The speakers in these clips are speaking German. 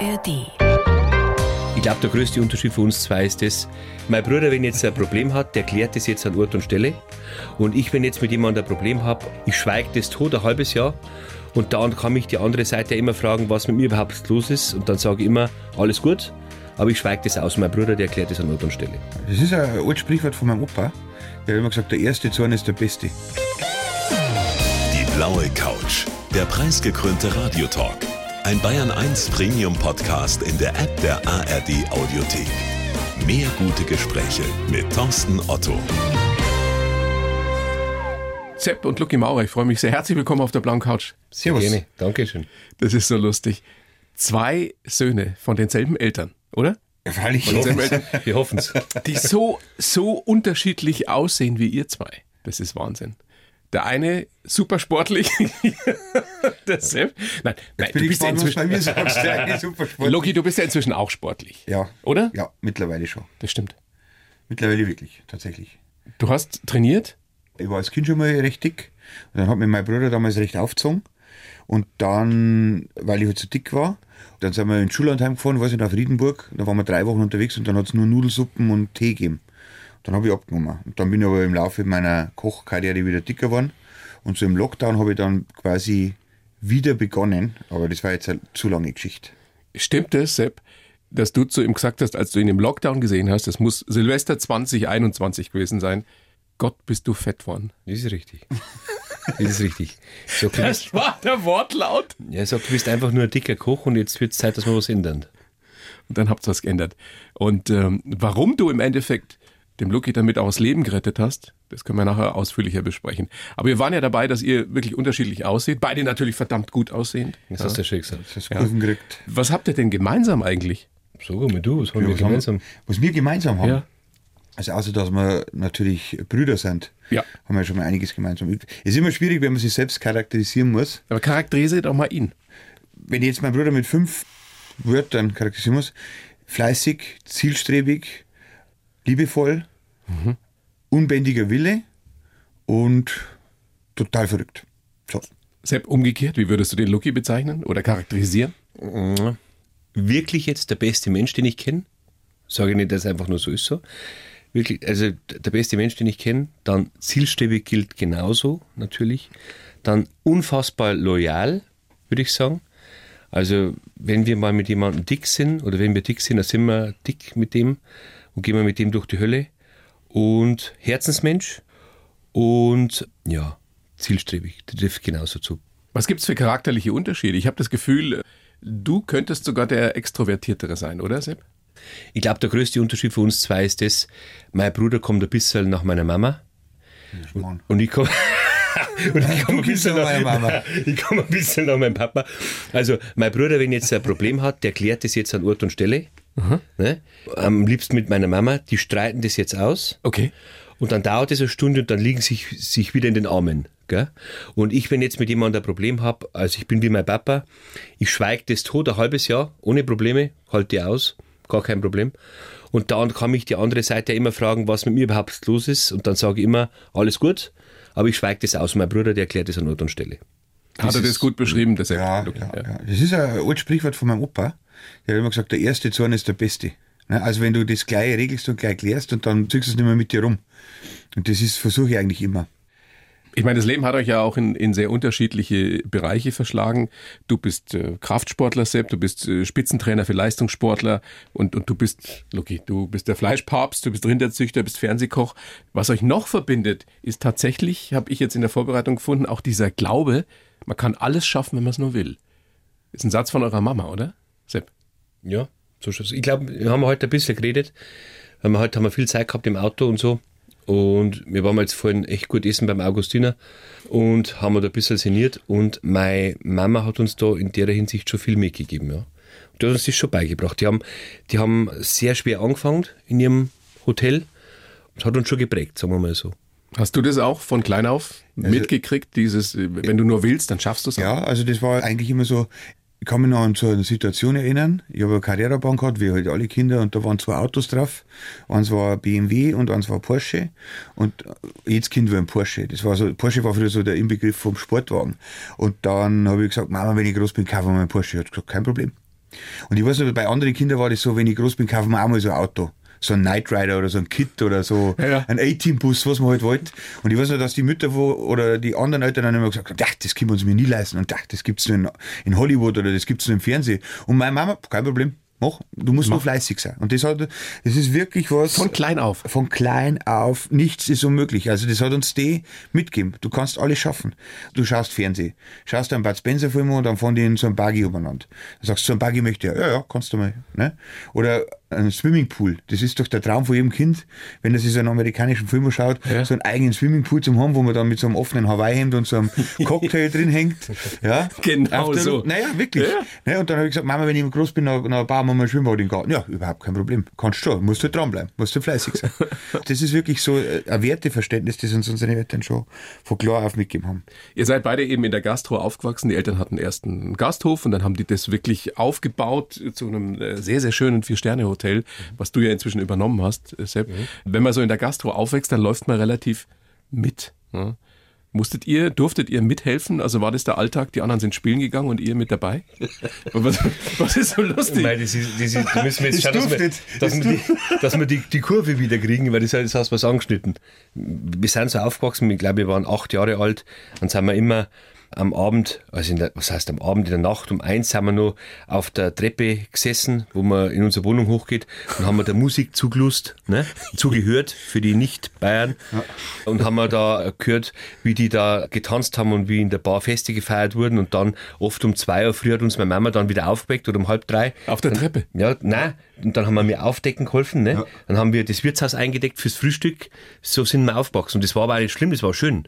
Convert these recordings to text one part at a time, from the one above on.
ARD. Ich glaube, der größte Unterschied für uns zwei ist das, mein Bruder, wenn jetzt ein Problem hat, der klärt das jetzt an Ort und Stelle. Und ich, wenn jetzt mit jemandem ein Problem habe, ich schweige das tot ein halbes Jahr. Und dann kann mich die andere Seite immer fragen, was mit mir überhaupt los ist. Und dann sage ich immer, alles gut. Aber ich schweige das aus. Mein Bruder, der erklärt das an Ort und Stelle. Das ist ein altes Sprichwort von meinem Opa. Der hat immer gesagt, der erste Zorn ist der beste. Die blaue Couch. Der preisgekrönte Radiotalk. Ein Bayern 1 Premium Podcast in der App der ARD Audiothek. Mehr gute Gespräche mit Thorsten Otto. Sepp und Lucky Maurer, ich freue mich sehr. Herzlich willkommen auf der blauen Couch. Servus. Gerne. Dankeschön. Das ist so lustig. Zwei Söhne von denselben Eltern, oder? Von denselben Eltern, Wir hoffen es. die so, so unterschiedlich aussehen wie ihr zwei. Das ist Wahnsinn. Der eine super sportlich, der Sepp. Nein, nein du bist ja bei inzwischen. eine super Sport. Loki, du bist ja inzwischen auch sportlich. Ja. Oder? Ja, mittlerweile schon. Das stimmt. Mittlerweile wirklich, tatsächlich. Du hast trainiert? Ich war als Kind schon mal recht dick. Und dann hat mir mein Bruder damals recht aufgezogen. Und dann, weil ich halt so dick war, dann sind wir ins Schullandheim gefahren, weiß ich, nach Friedenburg. Da waren wir drei Wochen unterwegs und dann hat es nur Nudelsuppen und Tee gegeben. Dann habe ich abgenommen. Und dann bin ich aber im Laufe meiner Kochkarriere wieder dicker geworden. Und so im Lockdown habe ich dann quasi wieder begonnen. Aber das war jetzt eine zu lange Geschichte. Stimmt es, Sepp, dass du zu ihm gesagt hast, als du ihn im Lockdown gesehen hast, das muss Silvester 2021 gewesen sein, Gott, bist du fett worden. Das ist richtig. Das ist richtig. So, bist, war der Wortlaut. ja, sag, du bist einfach nur ein dicker Koch und jetzt wird es Zeit, dass wir was ändern. Und dann habt ihr was geändert. Und ähm, warum du im Endeffekt dem Lucky damit auch das Leben gerettet hast, das können wir nachher ausführlicher besprechen. Aber wir waren ja dabei, dass ihr wirklich unterschiedlich aussieht. Beide natürlich verdammt gut aussehend. Das hast du ja schon gesagt. Das hast du Kurven gekriegt. Was habt ihr denn gemeinsam eigentlich? Sag mal du, was haben wir was, haben, gemeinsam? was wir gemeinsam haben. Ja. Also außer dass wir natürlich Brüder sind, Ja. haben wir schon mal einiges gemeinsam. Es ist immer schwierig, wenn man sich selbst charakterisieren muss. Aber charakterisiert auch mal ihn. Wenn ich jetzt meinen Bruder mit fünf Wörtern charakterisieren muss, fleißig, zielstrebig, liebevoll, unbändiger Wille und total verrückt. So. Sepp, umgekehrt, wie würdest du den Lucky bezeichnen oder charakterisieren? Wirklich jetzt der beste Mensch, den ich kenne? Sage ich nicht, dass es einfach nur so ist so. Wirklich, also der beste Mensch, den ich kenne. Dann zielstrebig gilt genauso, natürlich. Dann unfassbar loyal, würde ich sagen. Also, wenn wir mal mit jemandem dick sind oder wenn wir dick sind, dann sind wir dick mit dem und gehen wir mit dem durch die Hölle. Und Herzensmensch und ja, zielstrebig. Das trifft genauso zu. Was gibt's für charakterliche Unterschiede? Ich habe das Gefühl, du könntest sogar der Extrovertiertere sein, oder Sepp? Ich glaube, der größte Unterschied für uns zwei ist das, mein Bruder kommt ein bisschen nach meiner Mama und ich komme und ich komme ein, bisschen nach nach- meiner Mama. ich komme ein bisschen nach meinem Papa. Also mein Bruder, wenn jetzt ein Problem hat, der klärt das jetzt an Ort und Stelle. Ne? Am liebsten mit meiner Mama, die streiten das jetzt aus. Okay. Und dann dauert es eine Stunde und dann liegen sich, sich wieder in den Armen. Gell? Und ich, wenn jetzt mit jemandem ein Problem habe, also ich bin wie mein Papa, ich schweige das tot ein halbes Jahr, ohne Probleme, halte die aus, gar kein Problem. Und dann kann mich die andere Seite ja immer fragen, was mit mir überhaupt los ist. Und dann sage ich immer, alles gut, aber ich schweige das aus. Mein Bruder, der erklärt das an Ort und Stelle. Hat er das gut beschrieben, Sepp? Ja, ja, ja. Das ist ein altes Sprichwort von meinem Opa. Der hat immer gesagt, der erste Zorn ist der beste. Ne, Also wenn du das gleich regelst und gleich klärst und dann ziehst du es nicht mehr mit dir rum. Und das ist, versuche ich eigentlich immer. Ich meine, das Leben hat euch ja auch in, in sehr unterschiedliche Bereiche verschlagen. Du bist äh, Kraftsportler, Sepp, du bist äh, Spitzentrainer für Leistungssportler und, und du bist, Lucky, du bist der Fleischpapst, du bist Rinderzüchter, bist Fernsehkoch. Was euch noch verbindet, ist tatsächlich, habe ich jetzt in der Vorbereitung gefunden, auch dieser Glaube, man kann alles schaffen, wenn man es nur will. Ist ein Satz von eurer Mama, oder? Sepp. Ja, so schaut's. Ich glaube, wir haben heute ein bisschen geredet, weil wir heute haben wir viel Zeit gehabt im Auto und so. Und wir waren jetzt vorhin echt gut essen beim Augustiner und haben da ein bisschen sinniert. Und meine Mama hat uns da in der Hinsicht schon viel mitgegeben. Ja. Und die hat uns das schon beigebracht. Die haben, die haben sehr schwer angefangen in ihrem Hotel und hat uns schon geprägt, sagen wir mal so. Hast du das auch von klein auf mitgekriegt, dieses, wenn du nur willst, dann schaffst du es auch? Ja, also das war eigentlich immer so, ich kann mich noch an so eine Situation erinnern. Ich habe eine Carrera-Bahn gehabt, wie halt alle Kinder, und da waren zwei Autos drauf. Eins war BMW und eins war Porsche. Und jedes Kind war ein Porsche. Das war so, Porsche war früher so der Inbegriff vom Sportwagen. Und dann habe ich gesagt, Mama, wenn ich groß bin, kaufen wir einen Porsche. Ich hat gesagt, kein Problem. Und ich weiß nicht, bei anderen Kindern war das so, wenn ich groß bin, kaufen wir auch mal so ein Auto. So ein Knight Rider oder so ein Kit oder so Ja, ja. ein A-Team-Bus, was man halt wollte. Und ich weiß noch, dass die Mütter wo, oder die anderen Eltern dann immer gesagt haben, "Ach, das können wir uns mir nie leisten. Und das gibt's nur in, in Hollywood oder das gibt's nur im Fernsehen. Und meine Mama, kein Problem, mach, du musst nur fleißig sein. Und das hat, das ist wirklich was. Von klein auf. Von klein auf, nichts ist unmöglich. Also das hat uns die mitgegeben. Du kannst alles schaffen. Du schaust Fernsehen, schaust einen Bud Spencer Film und dann fahren die in so ein Buggy umeinander. Du sagst, so ein Buggy möchte ich, ja, ja, kannst du mal. Ne? Oder ein Swimmingpool. Das ist doch der Traum von jedem Kind, wenn er sich so einen amerikanischen Film schaut, Ja. so einen eigenen Swimmingpool zum haben, wo man dann mit so einem offenen Hawaii-Hemd und so einem Cocktail drin hängt. Ja? Genau der- so. Naja, wirklich. Ne? Und dann habe ich gesagt, Mama, wenn ich groß bin, dann, dann bauen wir mal ein Schwimmbad in den Garten. Ja, überhaupt kein Problem. Kannst schon. Musst du dranbleiben. Musst du fleißig sein. das ist wirklich so äh, ein Werteverständnis, das uns unsere Eltern schon von klar auf mitgegeben haben. Ihr seid beide eben in der Gastro aufgewachsen. Die Eltern hatten erst einen Gasthof und dann haben die das wirklich aufgebaut zu einem äh, sehr, sehr schönen Vier-Sterne-Hotel, was du ja inzwischen übernommen hast, äh, Sepp. Wenn man so in der Gastro aufwächst, dann läuft man relativ mit. Ne? Musstet ihr, durftet ihr mithelfen? Also war das der Alltag? Die anderen sind spielen gegangen und ihr mit dabei? was, was ist so lustig? Weil das ist, das ist, da müssen wir jetzt schauen, dass wir, dass Das wir, die, dass wir die, die Kurve wieder kriegen, weil das, das hast du was angeschnitten. Wir sind so aufgewachsen, ich glaube, wir waren acht Jahre alt, dann sind wir immer am Abend, also in der, was heißt am Abend, in der Nacht um eins sind wir noch auf der Treppe gesessen, wo man in unsere Wohnung hochgeht und haben wir der Musik zugelust, ne? zugehört für die Nicht-Bayern und haben wir da gehört, wie die da getanzt haben und wie in der Bar Feste gefeiert wurden und dann oft um zwei Uhr früh hat uns meine Mama dann wieder aufgeweckt oder um halb drei. Auf der Treppe? Ja, nein. Und dann haben wir mir aufdecken geholfen. Ne? Dann haben wir das Wirtshaus eingedeckt fürs Frühstück. So sind wir aufgewachsen. Und das war aber nicht schlimm, das war schön.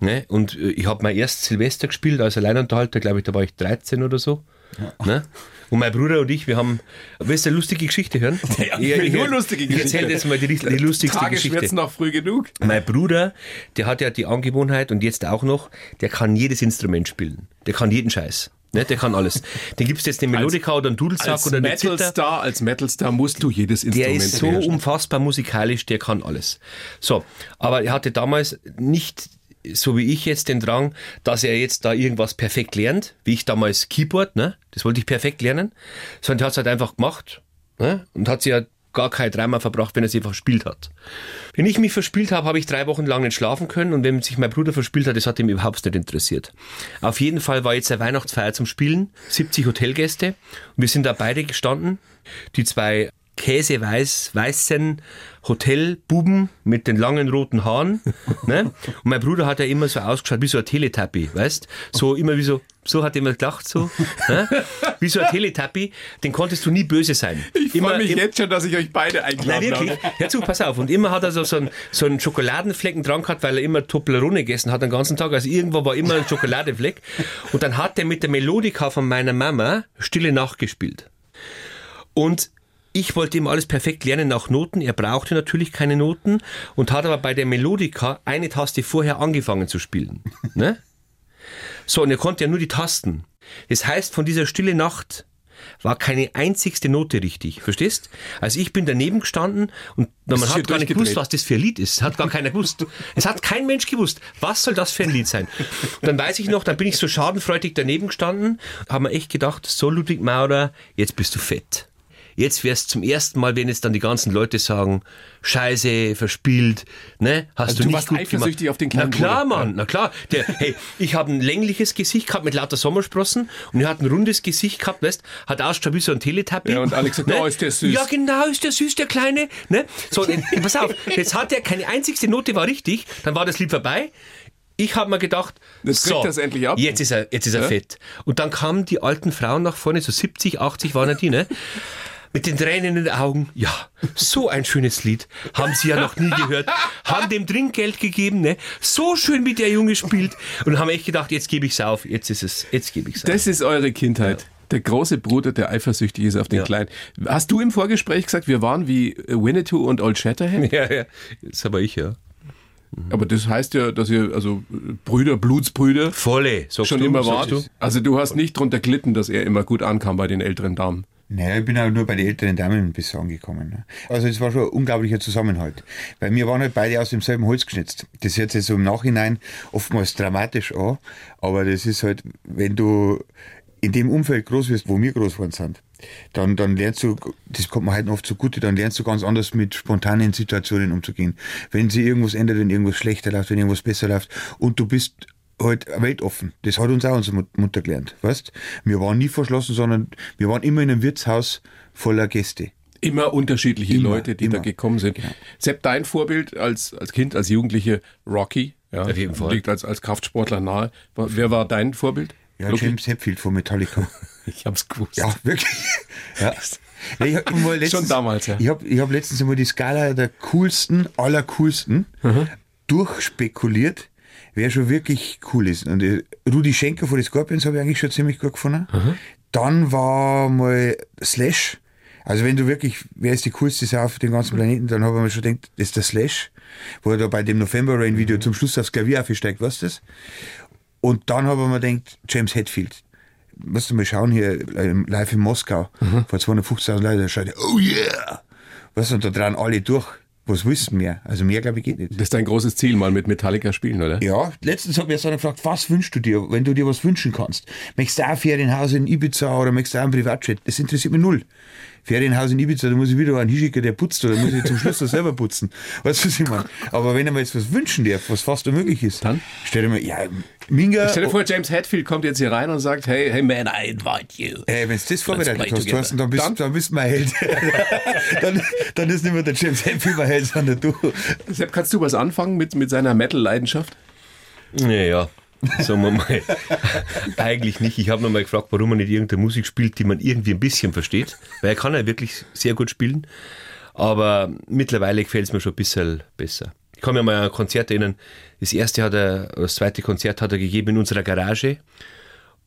Ne? Und äh, ich habe mein erstes Silvester gespielt als Alleinunterhalter, glaube ich, da war ich 13 oder so. Ne? Und mein Bruder und ich, wir haben. Willst du eine lustige Geschichte hören? Ja, ich will nur lustige Ich erzähle Geschichte. jetzt mal die, die lustigste Tage Geschichte. noch früh genug. Mein Bruder, der hat ja die Angewohnheit und jetzt auch noch, der kann jedes Instrument spielen. Der kann jeden Scheiß. Ne, der kann alles. Den gibst du jetzt eine Melodika oder einen Dudelsack Als oder Zither. Metalstar, als Metalstar musst du jedes Der Instrument ist so beherrschen. unfassbar musikalisch, der kann alles. So, aber er hatte damals nicht so wie ich jetzt den Drang, dass er jetzt da irgendwas perfekt lernt, wie ich damals Keyboard, ne? Das wollte ich perfekt lernen, sondern er hat es halt einfach gemacht, ne? Und hat sich ja gar kein Drama verbracht, wenn er sich verspielt hat. Wenn ich mich verspielt habe, habe ich drei Wochen lang nicht schlafen können und wenn sich mein Bruder verspielt hat, das hat ihm überhaupt nicht interessiert. Auf jeden Fall war jetzt eine Weihnachtsfeier zum Spielen, 70 Hotelgäste und wir sind da beide gestanden, die zwei käseweiß weißen Hotelbuben mit den langen roten Haaren. ne? Und mein Bruder hat ja immer so ausgeschaut wie so ein Teletubby, weißt? So immer wie so, so hat er immer gedacht, so. Ne? Wie so ein Teletubby, den konntest du nie böse sein. Ich freue mich im- jetzt schon, dass ich euch beide Nein, eingeladen wirklich. habe. Hör zu, pass auf. Und immer hat er so, so, einen, so einen Schokoladenflecken dran gehabt, weil er immer Toblerone gegessen hat den ganzen Tag. Also irgendwo war immer ein Schokoladefleck. Und dann hat er mit der Melodika von meiner Mama Stille Nacht gespielt. Und ich wollte ihm alles perfekt lernen nach Noten. Er brauchte natürlich keine Noten und hat aber bei der Melodika eine Taste vorher angefangen zu spielen. Ne? So, und er konnte ja nur die Tasten. Das heißt, von dieser Stille Nacht war keine einzigste Note richtig. Verstehst? Also ich bin daneben gestanden und man hat gar nicht gewusst, was das für ein Lied ist. Hat gar keiner gewusst. Es hat kein Mensch gewusst. Was soll das für ein Lied sein? Und dann weiß ich noch, dann bin ich so schadenfreudig daneben gestanden, haben wir echt gedacht, so Ludwig Maurer, jetzt bist du fett. Jetzt wär's zum ersten Mal, wenn jetzt dann die ganzen Leute sagen, Scheiße, verspielt, ne? Hast Also du du nicht warst gut eifersüchtig gemacht. auf den kleinen Na klar, Bruder. Mann, na klar. Der, hey, ich habe ein längliches Gesicht gehabt mit lauter Sommersprossen und er hat ein rundes Gesicht gehabt, weißt, hat ausgeschaut wie so ein Teletubby. Ja, und Alex sagt, oh, ist der süß. Ja, genau, ist der süß, der Kleine. Ne? So, und, pass auf, jetzt hat er keine einzigste Note war richtig, dann war das Lied vorbei. Ich habe mir gedacht, Jetzt kriegt so, er's endlich ab. Jetzt ist er, jetzt ist er Ja. fett. Und dann kamen die alten Frauen nach vorne, so 70, 80 waren ja die, ne? Mit den Tränen in den Augen. Ja, so ein schönes Lied. Haben sie ja noch nie gehört. Haben dem Trinkgeld gegeben, ne? So schön, wie der Junge spielt. Und haben echt gedacht, jetzt gebe ich's auf. Jetzt ist es, jetzt gebe ich's auf. Das ist eure Kindheit. Der große Bruder, der eifersüchtig ist auf den Ja. Kleinen. Hast du im Vorgespräch gesagt, wir waren wie Winnetou und Old Shatterhand? ja, ja. Das aber ich, ja. Aber das heißt ja, dass ihr, also Brüder, Blutsbrüder, Volle, schon du, immer wart. Also du hast nicht drunter gelitten, dass er immer gut ankam bei den älteren Damen. Naja, ich bin auch nur bei den älteren Damen bis angekommen. Ne? Also es war schon ein unglaublicher Zusammenhalt. Weil wir waren halt beide aus demselben Holz geschnitzt. Das hört sich so im Nachhinein oftmals dramatisch an, aber das ist halt, wenn du in dem Umfeld groß wirst, wo wir groß geworden sind, dann, dann lernst du, das kommt mir halt oft zugute, dann lernst du ganz anders mit spontanen Situationen umzugehen. Wenn sich irgendwas ändert, wenn irgendwas schlechter läuft, wenn irgendwas besser läuft und du bist halt weltoffen. Das hat uns auch unsere Mutter gelernt, weißt? Wir waren nie verschlossen, sondern wir waren immer in einem Wirtshaus voller Gäste. Immer unterschiedliche Immer, Leute, die da immer. gekommen sind. Genau. Sepp, dein Vorbild als, als Kind, als Jugendliche, Rocky. Ja, Auf jeden Fall. Liegt als, als Kraftsportler nahe. Wer war dein Vorbild? Ja, Lucky? James Hetfield von Metallica. Ich hab's gewusst. Ja, wirklich. Ja. Ja, ich hab mal letztens, Schon damals, ja. Ich habe ich hab letztens einmal die Skala der coolsten, aller coolsten durchspekuliert, wer schon wirklich cool ist. Und äh, Rudi Schenker von den Scorpions habe ich eigentlich schon ziemlich gut gefunden. Dann war mal Slash. Also wenn du wirklich, wer ist die coolste Sau auf dem ganzen Planeten, dann habe ich mir schon gedacht, das ist der Slash, wo er da bei dem November Rain Video zum Schluss aufs Klavier aufsteigt, weißt du das? Und dann habe ich mir gedacht, James Hetfield. Musst du mal schauen hier, ähm, live in Moskau, vor 250.000 Leuten, da schreit er, oh yeah! Weißt du, und da dran alle durch. Was wissen wir? Also mehr, glaube ich, geht nicht. Das ist dein großes Ziel, mal mit Metallica spielen, oder? Ja, letztens hat mir so gefragt, was wünschst du dir, wenn du dir was wünschen kannst? Möchtest du auch ein Ferienhaus in Ibiza oder möchtest du auch ein Privatjet? Das interessiert mich null. Ferienhaus in Ibiza, da muss ich wieder einen hinschicken, der putzt, oder muss ich zum Schluss das selber putzen. Weißt du, was ich meine? Aber wenn er mir jetzt was wünschen darf, was fast unmöglich ist, Dann? stell dir mal, ja, Minga, Stell dir vor, James Hetfield kommt jetzt hier rein und sagt, hey, hey man, I invite you. Ey, wenn du das vorbereitet hast. Thorsten, dann bist, Dann? dann? bist du mein Held. dann, dann ist nicht mehr der James Hetfield mein Held, sondern du. Sepp, kannst du was anfangen mit, mit seiner Metal-Leidenschaft? Naja, sagen wir mal. Eigentlich nicht. Ich habe noch mal gefragt, warum er nicht irgendeine Musik spielt, die man irgendwie ein bisschen versteht. Weil er kann ja wirklich sehr gut spielen. Aber mittlerweile gefällt es mir schon ein bisschen besser. Ich kann mir mal an ein Konzert erinnern. Das erste hat er, das zweite Konzert hat er gegeben in unserer Garage.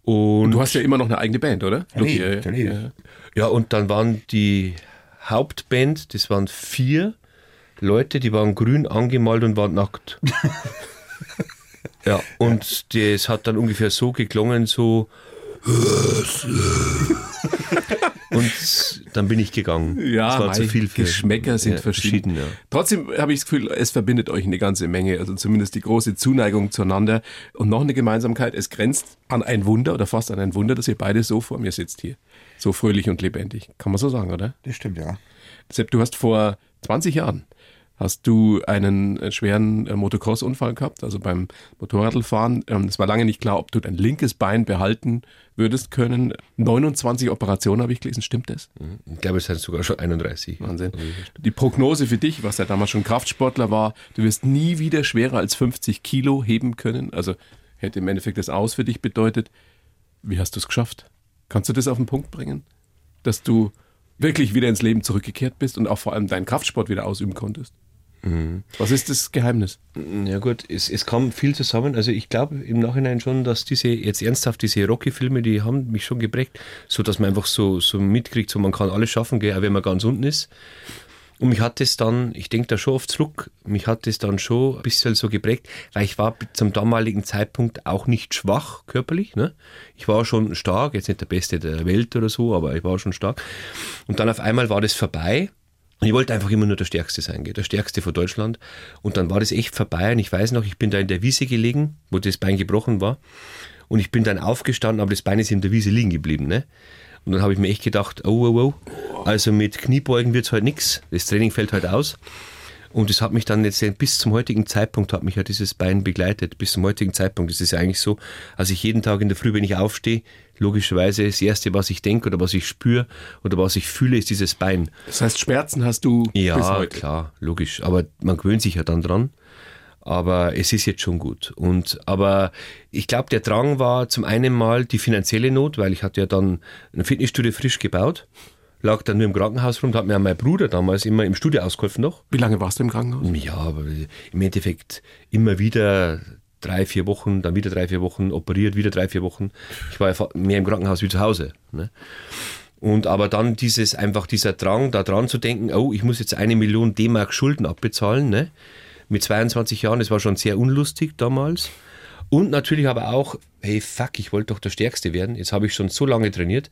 Und Du hast ja immer noch eine eigene Band, oder? nee, ja, nee. ja. Ja, und dann waren die Hauptband, das waren vier Leute, die waren grün angemalt und waren nackt. ja, und das hat dann ungefähr so geklungen, so. und dann bin ich gegangen. Ja, das war zu viel für Geschmäcker sind ja, verschieden. ja. Trotzdem habe ich das Gefühl, es verbindet euch eine ganze Menge. Also zumindest die große Zuneigung zueinander. Und noch eine Gemeinsamkeit, es grenzt an ein Wunder oder fast an ein Wunder, dass ihr beide so vor mir sitzt hier. So fröhlich und lebendig. Kann man so sagen, oder? Das stimmt, ja. Sepp, du hast vor 20 Jahren hast du einen äh, schweren äh, Motocross-Unfall gehabt, also beim Motorradfahren. Ähm, Es war lange nicht klar, ob du dein linkes Bein behalten würdest können. 29 Operationen habe ich gelesen, stimmt das? Ich glaube, es sind sogar schon 31. Wahnsinn. Die Prognose für dich, was ja damals schon Kraftsportler war, du wirst nie wieder schwerer als 50 Kilo heben können. Also hätte im Endeffekt das Aus für dich bedeutet. Wie hast du es geschafft? Kannst du das auf den Punkt bringen? Dass du wirklich wieder ins Leben zurückgekehrt bist und auch vor allem deinen Kraftsport wieder ausüben konntest? Was ist das Geheimnis? Ja gut, es, es kam viel zusammen. Also ich glaube im Nachhinein schon, dass diese, jetzt ernsthaft, diese Rocky-Filme, die haben mich schon geprägt, so dass man einfach so, so mitkriegt, so man kann alles schaffen, gell, auch wenn man ganz unten ist. Und mich hat es dann, ich denke da schon oft zurück, mich hat es dann schon ein bisschen so geprägt, weil ich war zum damaligen Zeitpunkt auch nicht schwach körperlich. Ne? Ich war schon stark, jetzt nicht der Beste der Welt oder so, aber ich war schon stark. Und dann auf einmal war das vorbei. Und ich wollte einfach immer nur der Stärkste sein, der Stärkste von Deutschland. Und dann war das echt vorbei. Und ich weiß noch, ich bin da in der Wiese gelegen, wo das Bein gebrochen war. Und ich bin dann aufgestanden, aber das Bein ist in der Wiese liegen geblieben. Ne? Und dann habe ich mir echt gedacht, oh, oh, oh, also mit Kniebeugen wird's halt nix. Das Training fällt halt aus. Und es hat mich dann jetzt bis zum heutigen Zeitpunkt hat mich ja dieses Bein begleitet. Bis zum heutigen Zeitpunkt. Es ist ja eigentlich so, also ich jeden Tag in der Früh, wenn ich aufstehe, logischerweise das Erste, was ich denke oder was ich spüre oder was ich fühle, ist dieses Bein. Das heißt, Schmerzen hast du bis Ja, heute. klar, logisch. Aber man gewöhnt sich ja dann dran. Aber es ist jetzt schon gut. Und aber ich glaube, der Drang war zum einen mal die finanzielle Not, weil ich hatte ja dann ein Fitnessstudio frisch gebaut, lag dann nur im Krankenhaus rum, da hat mir mein Bruder damals immer im Studio ausgeholfen noch. Wie lange warst du im Krankenhaus? Ja, aber im Endeffekt immer wieder drei, vier Wochen, dann wieder drei, vier Wochen operiert, wieder drei, vier Wochen. Ich war ja mehr im Krankenhaus wie zu Hause. Ne? Und aber dann dieses einfach dieser Drang, da dran zu denken, oh, ich muss jetzt eine Million D-Mark Schulden abbezahlen, ne? Mit 22 Jahren, das war schon sehr unlustig damals. Und natürlich aber auch, hey fuck, ich wollte doch der Stärkste werden. Jetzt habe ich schon so lange trainiert,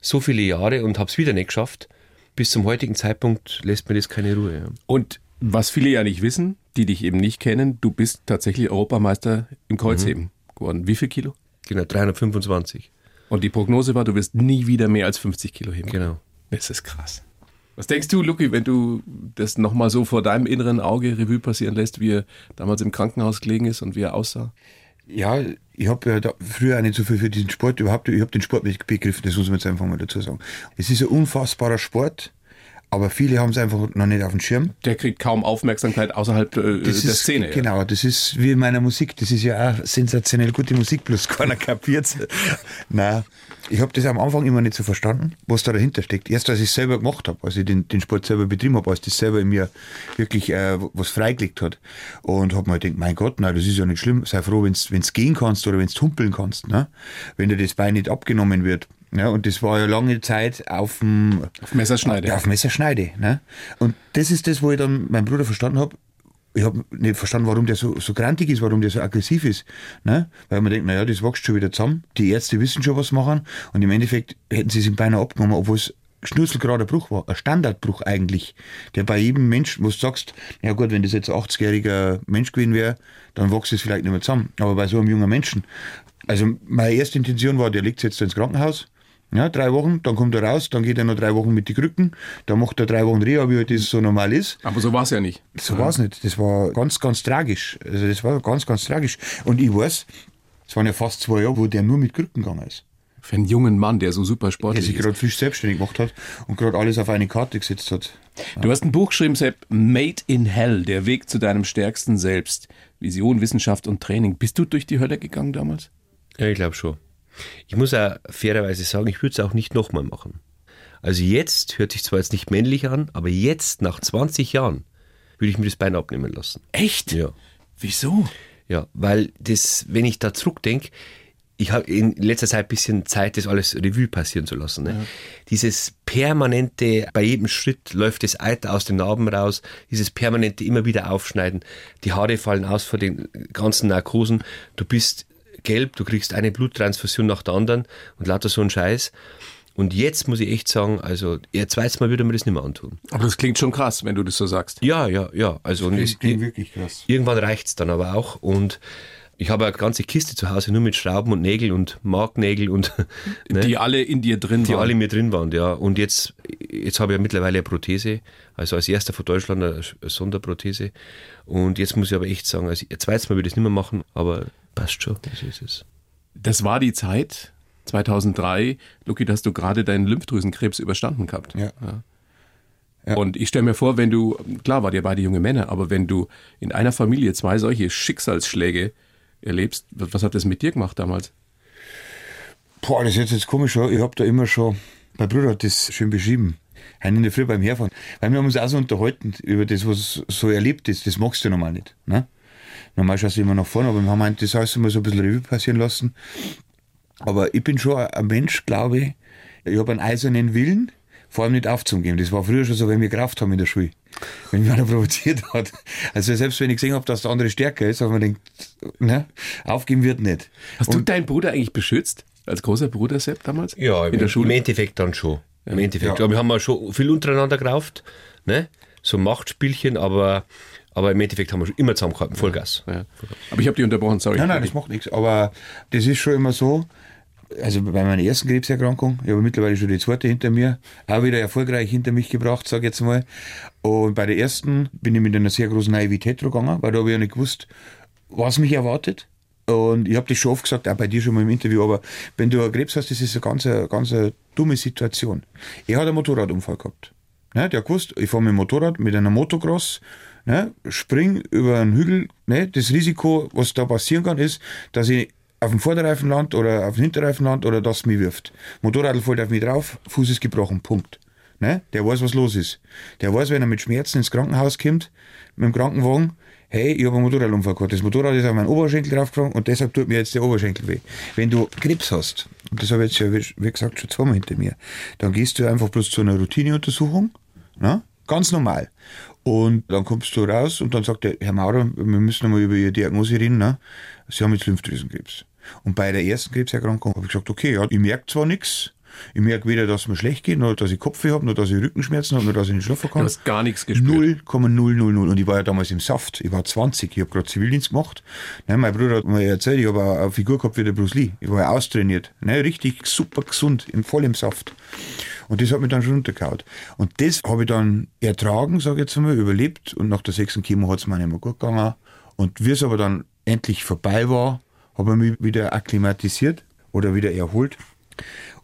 so viele Jahre und habe es wieder nicht geschafft. Bis zum heutigen Zeitpunkt lässt mir das keine Ruhe. Ja. Und was viele ja nicht wissen, die dich eben nicht kennen, du bist tatsächlich Europameister im Kreuzheben geworden. Wie viel Kilo? Genau, 325. Und die Prognose war, du wirst nie wieder mehr als 50 Kilo heben. Genau. Das ist krass. Was denkst du, Lucky, wenn du das nochmal so vor deinem inneren Auge Revue passieren lässt, wie er damals im Krankenhaus gelegen ist und wie er aussah? Ja, ich habe ja früher auch nicht so viel für diesen Sport überhaupt, ich habe den Sport nicht begriffen, das muss man jetzt einfach mal dazu sagen. Es ist ein unfassbarer Sport, aber viele haben es einfach noch nicht auf dem Schirm. Der kriegt kaum Aufmerksamkeit außerhalb äh, der ist, Szene. ja. Genau, das ist wie in meiner Musik. Das ist ja auch sensationell gute Musik, bloß keiner kapiert Nein, ich habe das am Anfang immer nicht so verstanden, was da dahinter steckt. Erst als ich es selber gemacht habe, als ich den, den Sport selber betrieben habe, als das selber in mir wirklich äh, was freigelegt hat. Und habe mir gedacht, mein Gott, nein, das ist ja nicht schlimm. Sei froh, wenn du gehen kannst oder wenn du humpeln kannst. Ne? Wenn dir das Bein nicht abgenommen wird. Ja, und das war ja lange Zeit auf dem Auf Messerschneide. ja, auf Messerschneide. Ne? Und das ist das, wo ich dann meinen Bruder verstanden habe. Ich habe nicht verstanden, warum der so, so grantig ist, warum der so aggressiv ist. Ne? Weil man denkt, naja, das wächst schon wieder zusammen. Die Ärzte wissen schon, was machen. Und im Endeffekt hätten sie es ihm beinahe abgenommen, obwohl es schnurzelgerader Bruch war. Ein Standardbruch eigentlich. Der bei jedem Menschen, wo du sagst, ja gut, wenn das jetzt ein 80-jähriger Mensch gewesen wäre, dann wächst es vielleicht nicht mehr zusammen. Aber bei so einem jungen Menschen. Also meine erste Intention war, der liegt jetzt ins Krankenhaus. Ja, drei Wochen, dann kommt er raus, dann geht er noch drei Wochen mit die Krücken, dann macht er drei Wochen Reha, wie halt das so normal ist. Aber so war es ja nicht. So war es nicht. Das war ganz, ganz tragisch. Also das war ganz, ganz tragisch. Und ich weiß, es waren ja fast zwei Jahre, wo der nur mit Krücken gegangen ist. Für einen jungen Mann, der so super Der sportlich sich ist. gerade frisch selbstständig gemacht hat und gerade alles auf eine Karte gesetzt hat. Du hast ein Buch geschrieben, Sepp, Made in Hell, der Weg zu deinem stärksten Selbst. Vision, Wissenschaft und Training. Bist du durch die Hölle gegangen damals? Ja, ich glaube schon. Ich muss auch fairerweise sagen, ich würde es auch nicht nochmal machen. Also jetzt hört sich zwar jetzt nicht männlich an, aber jetzt, nach 20 Jahren, würde ich mir das Bein abnehmen lassen. Echt? Ja. Wieso? Ja, weil das, wenn ich da zurückdenke, ich habe in letzter Zeit ein bisschen Zeit, das alles Revue passieren zu lassen. Ne? Dieses permanente, bei jedem Schritt läuft das Eiter aus den Narben raus, dieses permanente immer wieder aufschneiden, die Haare fallen aus vor den ganzen Narkosen, du bist gelb, du kriegst eine Bluttransfusion nach der anderen und lauter so ein Scheiß. Und jetzt muss ich echt sagen, also, ja, zweites Mal würde mir das nicht mehr antun. Aber das klingt schon krass, wenn du das so sagst. Ja, ja, ja. Also, und es, wirklich krass. Irgendwann reicht's dann aber auch. Und ich habe eine ganze Kiste zu Hause nur mit Schrauben und Nägel und Marknägel und ne, Die alle in dir drin die waren. alle mir drin waren, ja. Und jetzt, jetzt habe ich ja mittlerweile eine Prothese, also als erster von Deutschland eine eine Sonderprothese. Und jetzt muss ich aber echt sagen, also zweites Mal würde ich es nicht mehr machen, aber passt schon. So ist es. Das war die Zeit, 2003, Luki, dass du gerade deinen Lymphdrüsenkrebs überstanden gehabt. Ja. Und ich stelle mir vor, wenn du, klar war ihr beide junge Männer, aber wenn du in einer Familie zwei solche Schicksalsschläge erlebst, was hat das mit dir gemacht damals? Boah, das ist jetzt, jetzt komisch, ja. ich habe da immer schon, mein Bruder hat das schön beschrieben, heute in der Früh beim Herfahren, weil wir haben uns auch so unterhalten über das, was so erlebt ist, das magst du normal nicht. Ne? Normal schaust du immer nach vorne, aber wir haben das heißt immer so ein bisschen Revue passieren lassen. Aber ich bin schon ein Mensch, glaube ich, ich habe einen eisernen Willen, vor allem nicht aufzugeben. Das war früher schon so, wenn wir Kraft haben in der Schule. Wenn mich einer provoziert hat. Also selbst wenn ich gesehen habe, dass der andere stärker ist, aber man denkt, ne, aufgeben wird nicht. Hast du deinen Bruder eigentlich beschützt? Als großer Bruder, Sepp, damals? Ja, in im, der Schule? im Endeffekt dann schon. Im Endeffekt. Ja. Aber wir haben ja schon viel untereinander gerauft, ne? so Machtspielchen, aber, aber im Endeffekt haben wir schon immer zusammengehalten, Vollgas. Ja. Aber ich habe dich unterbrochen, sorry. Nein, nein, das macht nichts. Aber das ist schon immer so. Also bei meiner ersten Krebserkrankung, ich habe mittlerweile schon die zweite hinter mir, auch wieder erfolgreich hinter mich gebracht, sage ich jetzt mal. Und bei der ersten bin ich mit einer sehr großen Naivität gegangen, weil da habe ich ja nicht gewusst, was mich erwartet. Und ich habe das schon oft gesagt, auch bei dir schon mal im Interview, aber wenn du einen Krebs hast, das ist eine ganz, eine ganz eine dumme Situation. Er hat einen Motorradunfall gehabt. Ne, der hat gewusst, ich fahre mit dem Motorrad, mit einer Motocross, ne, spring über einen Hügel. Ne, das Risiko, was da passieren kann, ist, dass ich auf dem Vorderreifen land oder auf dem Hinterreifen land oder dass es mich wirft. Motorrad fällt auf mich drauf, Fuß ist gebrochen, Punkt. Ne? Der weiß, was los ist. Der weiß, wenn er mit Schmerzen ins Krankenhaus kommt, mit dem Krankenwagen, hey, ich habe einen Motorradunfall gehabt. Das Motorrad ist auf meinen Oberschenkel draufgefahren und deshalb tut mir jetzt der Oberschenkel weh. Wenn du Krebs hast, und das habe ich jetzt ja, wie wie gesagt, schon zweimal hinter mir, dann gehst du einfach bloß zu einer Routineuntersuchung, ne? Ganz normal. Und dann kommst du raus und dann sagt der Herr Maurer, wir müssen einmal über Ihre Diagnose reden, ne? Sie haben jetzt Lymphdrüsenkrebs. Und bei der ersten Krebserkrankung habe ich gesagt, okay, ja, ich merke zwar nichts, Ich merke weder, dass es mir schlecht geht, noch dass ich Kopfweh habe, noch dass ich Rückenschmerzen habe, noch dass ich nicht schlafen Du kann. hast gar nichts gespürt. 0,000. Und ich war ja damals im Saft. Ich war 20. Ich habe gerade Zivildienst gemacht. Ne, mein Bruder hat mir erzählt, ich habe eine Figur gehabt wie der Bruce Lee. Ich war ja austrainiert. Ne, richtig super gesund, im, voll im Saft. Und das hat mich dann schon runtergehauen. Und das habe ich dann ertragen, sage ich jetzt einmal, überlebt. Und nach der sechsten Chemo hat es mir nicht mehr gut gegangen. Und wie es aber dann endlich vorbei war, habe ich mich wieder akklimatisiert oder wieder erholt.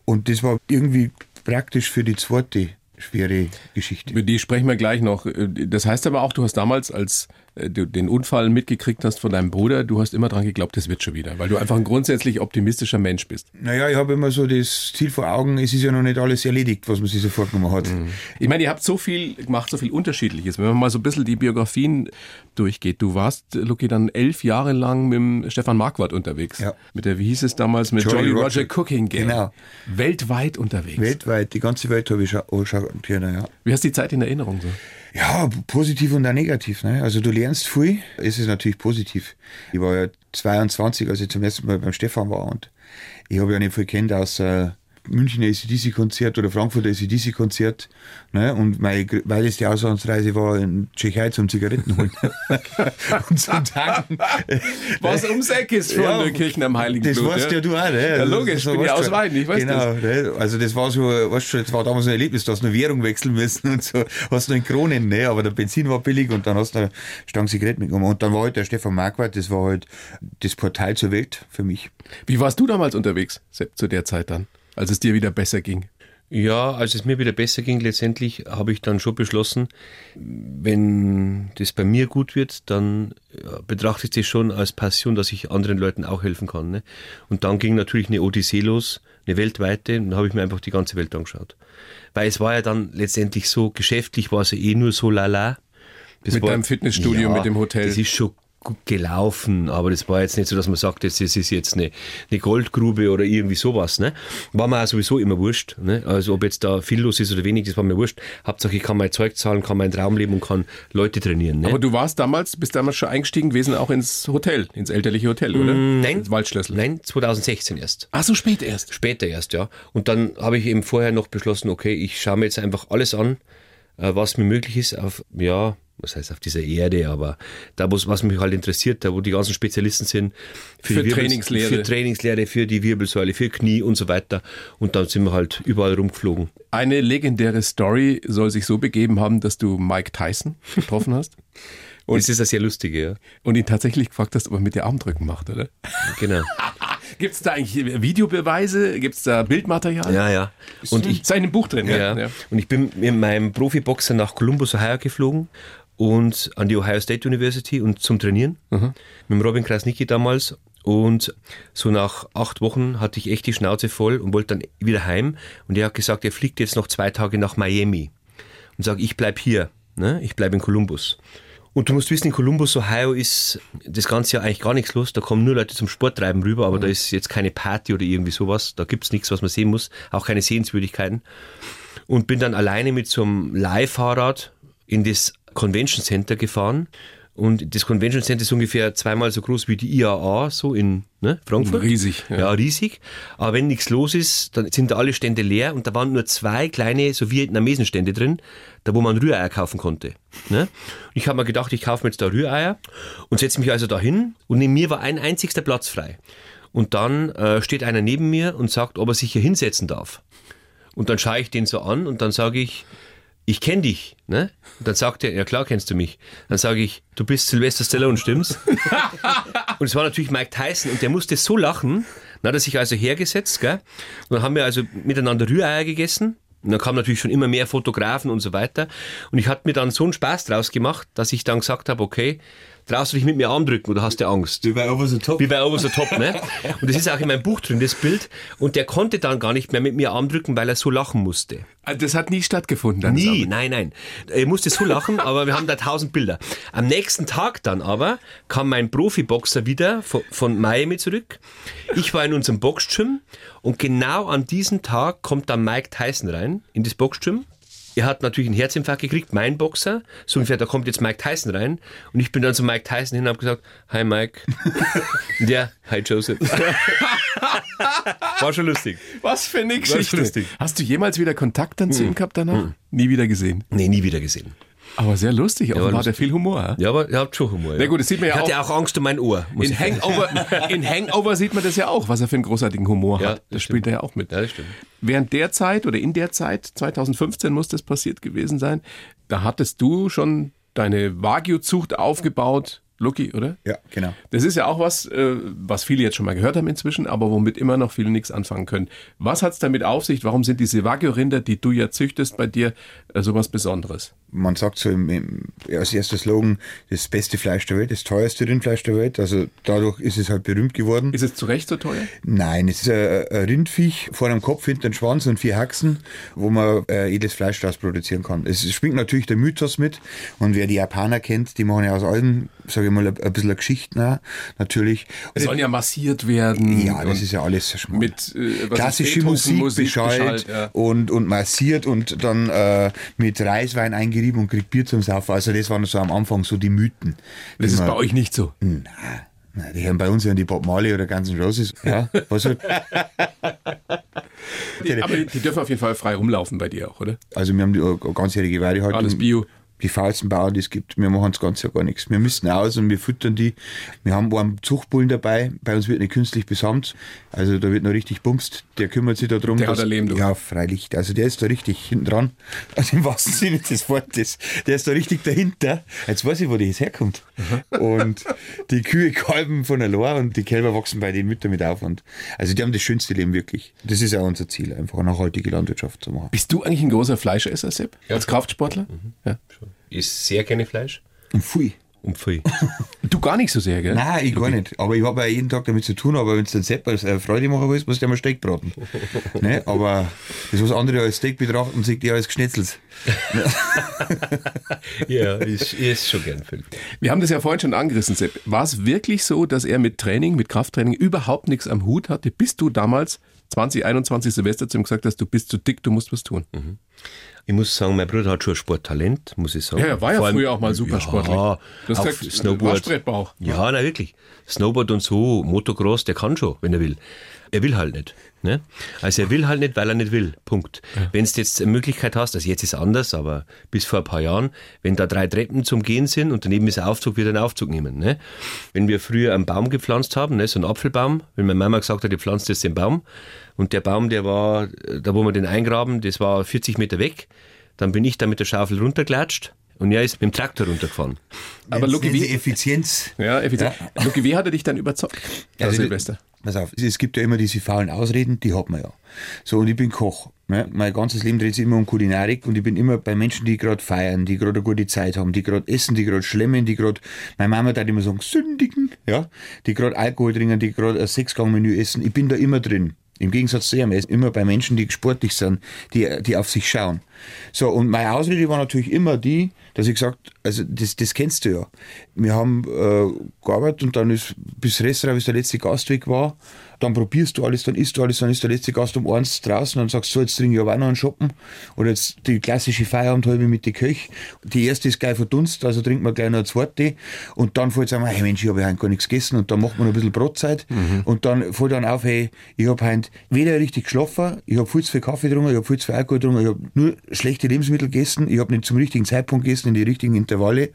Und das war irgendwie praktisch für die zweite schwere Geschichte. Über die sprechen wir gleich noch. Das heißt aber auch, du hast damals, als du den Unfall mitgekriegt hast von deinem Bruder, du hast immer dran geglaubt, das wird schon wieder, weil du einfach ein grundsätzlich optimistischer Mensch bist. Naja, ich habe immer so das Ziel vor Augen, es ist ja noch nicht alles erledigt, was man sich so vorgenommen hat. Ich meine, ihr habt so viel gemacht, so viel Unterschiedliches. Wenn man mal so ein bisschen die Biografien durchgeht. Du warst, Lucky, dann elf Jahre lang mit dem Stefan Marquardt unterwegs. Ja. Mit der, wie hieß es damals, mit Jolly Jolly Roger, Roger. Cooking Game. Genau. Weltweit unterwegs. Weltweit, die ganze Welt habe ich schon angeschaut. Ja. Wie hast du die Zeit in Erinnerung so? Ja, positiv und auch negativ. Ne? Also du lernst viel, es ist natürlich positiv. Ich war ja 22, als ich zum ersten Mal beim Stefan war und ich habe ja nicht viel kennt aus äh, Münchner ACDC-Konzert oder Frankfurter ACDC-Konzert. Ne? Und meine weiteste Auslandsreise war in Tschechei zum Zigaretten holen. und zum Tanken. Was ums Eck ist von Ja, der Kirchen am Heiligen Das Blut. weißt ja du auch, ne? Ja, Also, logisch, so bin ja aus Weiden, ich weiß genau, Ne? Also das war so, weißt du, das war damals ein Erlebnis, du hast nur Währung wechseln müssen und so, hast nur in Kronen, ne? Aber der Benzin war billig und dann hast du eine Stange Zigaretten mitgenommen. Und dann war halt der Stefan Marquardt, das war halt das Portal zur Welt für mich. Wie warst du damals unterwegs, Sepp, zu der Zeit dann, als es dir wieder besser ging? Ja, als es mir wieder besser ging, letztendlich habe ich dann schon beschlossen, wenn das bei mir gut wird, dann ja, betrachte ich das schon als Passion, dass ich anderen Leuten auch helfen kann. Ne? Und dann ging natürlich eine Odyssee los, eine weltweite, und dann habe ich mir einfach die ganze Welt angeschaut. Weil es war ja dann letztendlich so, geschäftlich war es ja eh nur so lala. Das Mit deinem Fitnessstudio, mit dem Hotel. Das ist schon gut gelaufen, aber das war jetzt nicht so, dass man sagt, das ist jetzt eine, eine Goldgrube oder irgendwie sowas. Ne? War mir auch sowieso immer wurscht. Ne? Also ob jetzt da viel los ist oder wenig, das war mir wurscht. Hauptsache ich kann mein Zeug zahlen, kann meinen Traum leben und kann Leute trainieren. Ne? Aber du warst damals, bist damals schon eingestiegen gewesen, auch ins Hotel, ins elterliche Hotel, oder? Nein. Ins Waldschlössl. Nein, 2016 erst. Ach so spät erst. Später erst, ja. Und dann habe ich eben vorher noch beschlossen, okay, ich schaue mir jetzt einfach alles an, was mir möglich ist, auf, ja, was heißt auf dieser Erde, aber da, was mich halt interessiert, da wo die ganzen Spezialisten sind. Für Wirbel- Trainingslehre. Für Trainingslehre, für die Wirbelsäule, für Knie und so weiter. Und dann sind wir halt überall rumgeflogen. Eine legendäre Story soll sich so begeben haben, dass du Mike Tyson getroffen hast Und das ist das sehr Lustige, ja. und ihn tatsächlich gefragt hast, ob er mit dir Armdrücken macht, oder? Genau. Gibt es da eigentlich Videobeweise? Gibt es da Bildmaterial? Ja, ja. Und ich, Ist in einem Buch drin, Ja. Und ich bin mit meinem Profiboxer nach Columbus, Ohio geflogen und an die Ohio State University und zum Trainieren mit dem Robin Krasnicki damals. Und so nach acht Wochen hatte ich echt die Schnauze voll und wollte dann wieder heim. Und er hat gesagt, er fliegt jetzt noch zwei Tage nach Miami und sagt, ich bleib hier, ne? ich bleib in Columbus. Und du musst wissen, in Columbus, Ohio ist das ganze Jahr eigentlich gar nichts los. Da kommen nur Leute zum Sporttreiben rüber, aber da ist jetzt keine Party oder irgendwie sowas. Da gibt's nichts, was man sehen muss. Auch keine Sehenswürdigkeiten. Und bin dann alleine mit so einem Leihfahrrad in das Convention Center gefahren. Und das Convention Center ist ungefähr zweimal so groß wie die IAA, so in ne, Frankfurt. Riesig, ja. Ja. riesig. Aber wenn nichts los ist, dann sind da alle Stände leer und da waren nur zwei kleine, so Vietnamesenstände drin, da wo man Rühreier kaufen konnte. Ne? Und ich habe mir gedacht, ich kaufe mir jetzt da Rühreier und setze mich also dahin und neben mir war ein einzigster Platz frei. Und dann äh, steht einer neben mir und sagt, ob er sich hier hinsetzen darf. Und dann schaue ich den so an und dann sage ich, ich kenne dich. Ne? Und dann sagt er, ja klar kennst du mich. Dann sage ich, du bist Sylvester Stallone, stimmt's? und es war natürlich Mike Tyson und der musste so lachen. Dann hat er sich also hergesetzt, gell? Und dann haben wir also miteinander Rühreier gegessen. Und dann kamen natürlich schon immer mehr Fotografen und so weiter. Und ich hatte mir dann so einen Spaß draus gemacht, dass ich dann gesagt habe, okay, traust du dich mit mir armdrücken oder hast du Angst? Wie bei Over the Top. Wie bei Over the Top, ne? Und das ist auch in meinem Buch drin, das Bild. Und der konnte dann gar nicht mehr mit mir armdrücken, weil er so lachen musste. Ah, Das hat nie stattgefunden. dann Nie, nein, nein. Er musste so lachen, aber wir haben da tausend Bilder. Am nächsten Tag dann aber kam mein Profiboxer wieder von, von Miami zurück. Ich war in unserem Boxgym und genau an diesem Tag kommt dann Mike Tyson rein in das Boxgym. Er hat natürlich einen Herzinfarkt gekriegt, mein Boxer. So ungefähr, da kommt jetzt Mike Tyson rein. Und ich bin dann zu Mike Tyson hin und habe gesagt, hi Mike. und der, hi Joseph. War schon lustig. Was für eine schon Geschichte. lustig. Hast du jemals wieder Kontakt dann zu ihm gehabt danach? Nie wieder gesehen. Nee, nie wieder gesehen. Aber sehr lustig. Offenbar hat er viel Humor. Ja? Ja, aber er hat schon Humor. Na gut, das sieht man ja er auch. hatte auch Angst um mein Ohr. muss In ich. Hangover, in Hangover sieht man das ja auch, was er für einen großartigen Humor Ja, hat. das Das spielt er ja auch mit. Ja, das stimmt. Während der Zeit oder in der Zeit, 2015 muss das passiert gewesen sein, da hattest du schon deine Wagyu-Zucht aufgebaut. Lucky, oder? Ja, genau. Das ist ja auch was, äh, was viele jetzt schon mal gehört haben inzwischen, aber womit immer noch viele nichts anfangen können. Was hat es damit auf sich? Warum sind diese Wagyu-Rinder, die du ja züchtest, bei dir äh, sowas Besonderes? Man sagt so im, im, als erster Slogan, das beste Fleisch der Welt, das teuerste Rindfleisch der Welt. Also dadurch ist es halt berühmt geworden. Ist es zu Recht so teuer? Nein, es ist ein, ein Rindviech, vor einem Kopf, hinter einem Schwanz und vier Haxen, wo man äh, edles Fleisch daraus produzieren kann. Es schwingt natürlich der Mythos mit und wer die Japaner kennt, die machen ja aus allem, sage ich mal, ein, ein bisschen Geschichten natürlich. Es sollen ja massiert werden. Ja, das ist ja alles Schmarrn. mit äh, klassische Musik, Beethoven-Musik beschallt, beschallt, ja. und, und massiert und dann äh, mit Reiswein eingerieben und kriegt Bier zum Saufen. Also das waren so am Anfang so die Mythen. Das die ist man- bei euch nicht so. Nein, die haben bei uns ja die Bob Marley oder ganzen Roses. Ja, was halt, Aber die, die dürfen auf jeden Fall frei rumlaufen bei dir auch, oder? also wir haben die äh, ganzjährige Weidehaltung. Alles Bio. Die faulsten Bauern, die es gibt, wir machen das ganze Jahr gar nichts. Wir müssen aus und wir füttern die. Wir haben einen Zuchtbullen dabei. Bei uns wird nicht künstlich besamt. Also da wird noch richtig bumst. Der kümmert sich darum. Der hat dass- ein Leben, du. Ja, freilich. Also der ist da richtig hinten dran. Also im wahrsten Sinne des Wortes. Der ist da richtig dahinter. Jetzt weiß ich, wo das herkommt. Und die Kühe kalben von allein und die Kälber wachsen bei den Müttern mit auf. Und also die haben das schönste Leben wirklich. Das ist auch unser Ziel, einfach eine nachhaltige Landwirtschaft zu machen. Bist du eigentlich ein großer Fleischesser, Sepp? Als Kraftsportler? Mhm. Ja. Ich sehr gerne Fleisch Und pfui. und viel. Du gar nicht so sehr, gell? Nein, ich gar nicht. Aber ich habe ja jeden Tag damit zu tun. Aber wenn es dann Sepp als äh, Freude machen willst, musst du ja mal Steak braten. ne? Aber das ist was andere als Steak betrachten und sich die als geschnetzelt. ja, ich, ich esse schon gern viel. Wir haben das ja vorhin schon angerissen, Sepp. War es wirklich so, dass er mit Training, mit Krafttraining überhaupt nichts am Hut hatte, bis du damals 2021 Silvester zu ihm gesagt hast, du bist zu dick, du musst was tun? Ich muss sagen, mein Bruder hat schon Sporttalent, muss ich sagen. Ja, er war ja allem- früher auch mal Supersportler. Ja, Du hast auf gesagt, Snowboard. Waschbrettbauch. Ja, na wirklich. Snowboard und so, Motocross, der kann schon, wenn er will. Er will halt nicht. Ne? Also er will halt nicht, weil er nicht will. Punkt. Wenn du jetzt eine Möglichkeit hast, also jetzt ist es anders, aber bis vor ein paar Jahren, wenn da drei Treppen zum Gehen sind und daneben ist ein Aufzug, wird er einen Aufzug nehmen. Ne? Wenn wir früher einen Baum gepflanzt haben, ne, so einen Apfelbaum, wenn meine Mama gesagt hat, ihr pflanzt jetzt den Baum und der Baum, der war, da wo wir den eingraben, das war 40 Meter weg, dann bin ich da mit der Schaufel runtergelatscht und er ist mit dem Traktor runtergefahren. Aber Lucky, wie, Effizienz. ja, effizient. Lucky, wie hat er dich dann überzeugt? Herr Also, Silvester. Pass auf, es gibt ja immer diese faulen Ausreden, die hat man ja. So, und ich bin Koch. Ne? Mein ganzes Leben dreht sich immer um Kulinarik und ich bin immer bei Menschen, die gerade feiern, die gerade eine gute Zeit haben, die gerade essen, die gerade schlemmen, die gerade, meine Mama hat immer sagen, sündigen, ja, die gerade Alkohol trinken, die gerade ein Sechsgang-Menü essen. Ich bin da immer drin. Im Gegensatz zu ihm, er ist immer bei Menschen, die sportlich sind, die, die auf sich schauen. So, und meine Ausrede war natürlich immer die, dass ich gesagt, also das, das kennst du ja. Wir haben äh, gearbeitet und dann ist bis Restaurant, bis der letzte Gast weg war, dann probierst du alles, dann isst du alles, dann ist der letzte Gast um eins draußen und sagst so, jetzt trinke ich aber auch noch einen Shoppen. Oder jetzt die klassische Feierabendhalbe mit den Köch. Die erste ist gleich verdunst, also trinkt man gleich noch eine zweite. Und dann fällt es einmal, hey Mensch, ich habe heute gar nichts gegessen. Und dann macht man noch ein bisschen Brotzeit. Und dann fällt dann auf, hey, ich habe heute weder richtig geschlafen, ich habe viel zu viel Kaffee getrunken, ich habe viel zu viel Alkohol getrunken, ich habe nur schlechte Lebensmittel gegessen, ich habe nicht zum richtigen Zeitpunkt gegessen, in die richtigen Intervalle.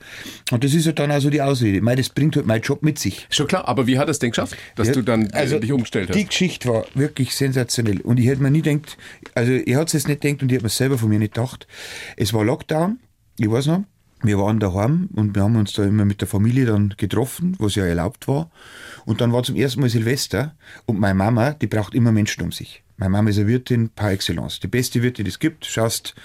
Und das ist halt dann also die Ausrede. Meine, das bringt halt mein Job mit sich. Schon klar, aber wie hat er es denn geschafft, dass Ja, du dann äh, also dich umgestellt Die hast? Geschichte war wirklich sensationell. Und ich hätte mir nie gedacht, also ich hatte es jetzt nicht gedacht und ich habe mir selber von mir nicht gedacht. Es war Lockdown, ich weiß noch, wir waren daheim und wir haben uns da immer mit der Familie dann getroffen, was ja erlaubt war. Und dann war zum ersten Mal Silvester und meine Mama, die braucht immer Menschen um sich. Meine Mama ist eine Wirtin par excellence. Die beste Wirtin, die es gibt. Schaust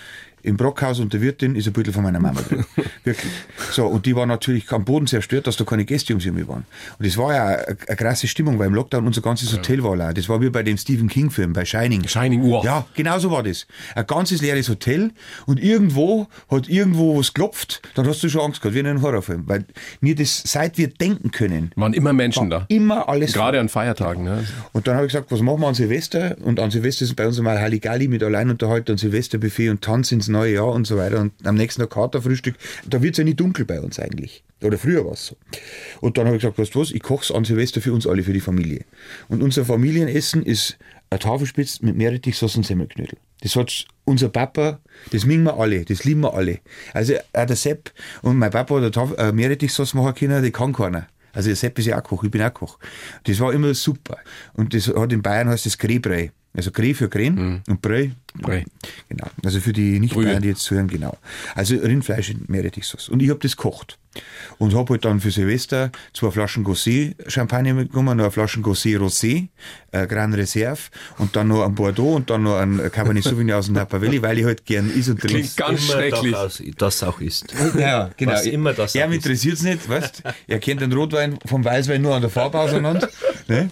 im Brockhaus und der Wirtin ist ein Büttel von meiner Mama drin. Wirklich. So, und die war natürlich am Boden zerstört, dass da keine Gäste um sie herum waren. Und das war ja eine, eine krasse Stimmung, weil im Lockdown unser ganzes Hotel war leer. Das war wie bei dem Stephen King-Film, bei Shining. Shining, wow. Ja, genau so war das. Ein ganzes leeres Hotel und irgendwo hat irgendwo was klopft, dann hast du schon Angst gehabt, wie in einem Horrorfilm. Weil wir das, seit wir denken können, Waren immer Menschen da. immer alles Gerade an Feiertagen. Ne? und dann habe ich gesagt, was machen wir an Silvester? Und an Silvester ist bei uns einmal Halligalli mit allein unterhalten und Silvesterbuffet und Tanz ins neue Jahr und so weiter. Und am nächsten Tag Katerfrühstück, da wird es ja nicht dunkel bei uns eigentlich. Oder früher war es so. Und dann habe ich gesagt, weißt du was, ich koche es an Silvester für uns alle, für die Familie. Und unser Familienessen ist eine Tafelspitze mit Meerrettichsauce und Semmelknödel. Das hat unser Papa, das mögen wir alle, das lieben wir alle. Also auch der Sepp und mein Papa hat eine äh, Meerrettichsauce machen können, die kann keiner. Also der Sepp ist ja auch Koch, ich bin auch Koch. Das war immer super. Und das hat in Bayern heißt das Greybrei. Also Grey für Creme mhm. und Brei. Brei. Genau. Also für die Nicht-Bayern, die jetzt zuhören, genau. Also Rindfleisch in Meerrettichsauce. Und ich habe das gekocht. Und habe halt dann für Silvester zwei Flaschen Gosset Champagner mitgenommen, noch eine Flaschen Gosset Rosé, äh, Grand Reserve und dann noch ein Bordeaux und dann noch ein Cabernet Sauvignon aus dem Napa Valley, weil ich halt gern is und trinke. Klingt ganz schrecklich. Das, das auch ist. Ja, genau. Was immer das Er interessiert es nicht, weißt Er kennt den Rotwein vom Weißwein nur an der Farbe auseinander. ne?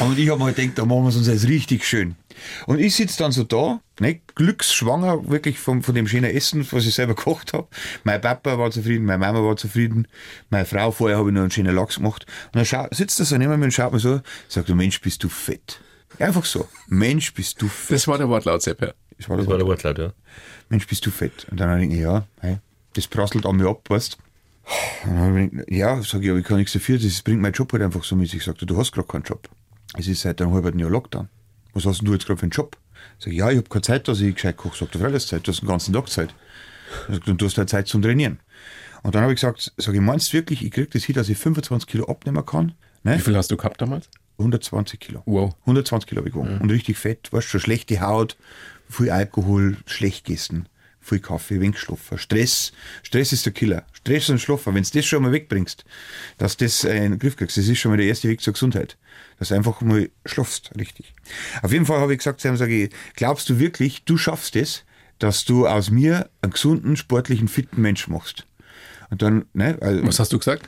Und ich habe mir halt gedacht, da machen wir es uns jetzt richtig schön. Und ich sitze dann so da, ne, glücksschwanger, wirklich von, von dem schönen Essen, was ich selber gekocht habe. Mein Papa war zufrieden, meine Mama war zufrieden, meine Frau, vorher habe ich noch einen schönen Lachs gemacht. Und dann sitzt er so neben mir und schaut mir so, sagt, du Mensch, bist du fett. Einfach so. Mensch, bist du fett. Das war der Wortlaut, Sepp, ja. Das war, das war der Wortlaut, ja. Mensch, bist du fett. Und dann denke ich, ja, hey, das prasselt an mir ab, weißt Ja, sag ich, aber ich kann nichts dafür, das bringt mein Job halt einfach so mit sich. Sagt du hast gerade keinen Job. Es ist seit einem halben Jahr Lockdown. Was hast du jetzt gerade für einen Job? Sag ich, ja, ich habe keine Zeit, dass ich gescheit koche. Sagt er, alles Zeit, du hast den ganzen Tag Zeit. Und du hast halt Zeit zum Trainieren. Und dann habe ich gesagt, sag ich, meinst du wirklich, ich kriege das hin, dass ich 25 Kilo abnehmen kann? Ne? Wie viel hast du gehabt damals? 120 Kilo. Wow. 120 Kilo habe ich gewogen. Mhm. Und richtig fett, weißt du, schon schlechte Haut, viel Alkohol, schlecht gegessen viel Kaffee, wenig schlafen. Stress, Stress ist der Killer. Stress und Schlafen, wenn du das schon mal wegbringst, dass du das in den Griff kriegst, das ist schon mal der erste Weg zur Gesundheit. Dass du einfach mal schlafst, richtig. Auf jeden Fall habe ich gesagt, sage ich, glaubst du wirklich, du schaffst es, dass du aus mir einen gesunden, sportlichen, fitten Mensch machst? Und dann, ne, also, Was hast du gesagt?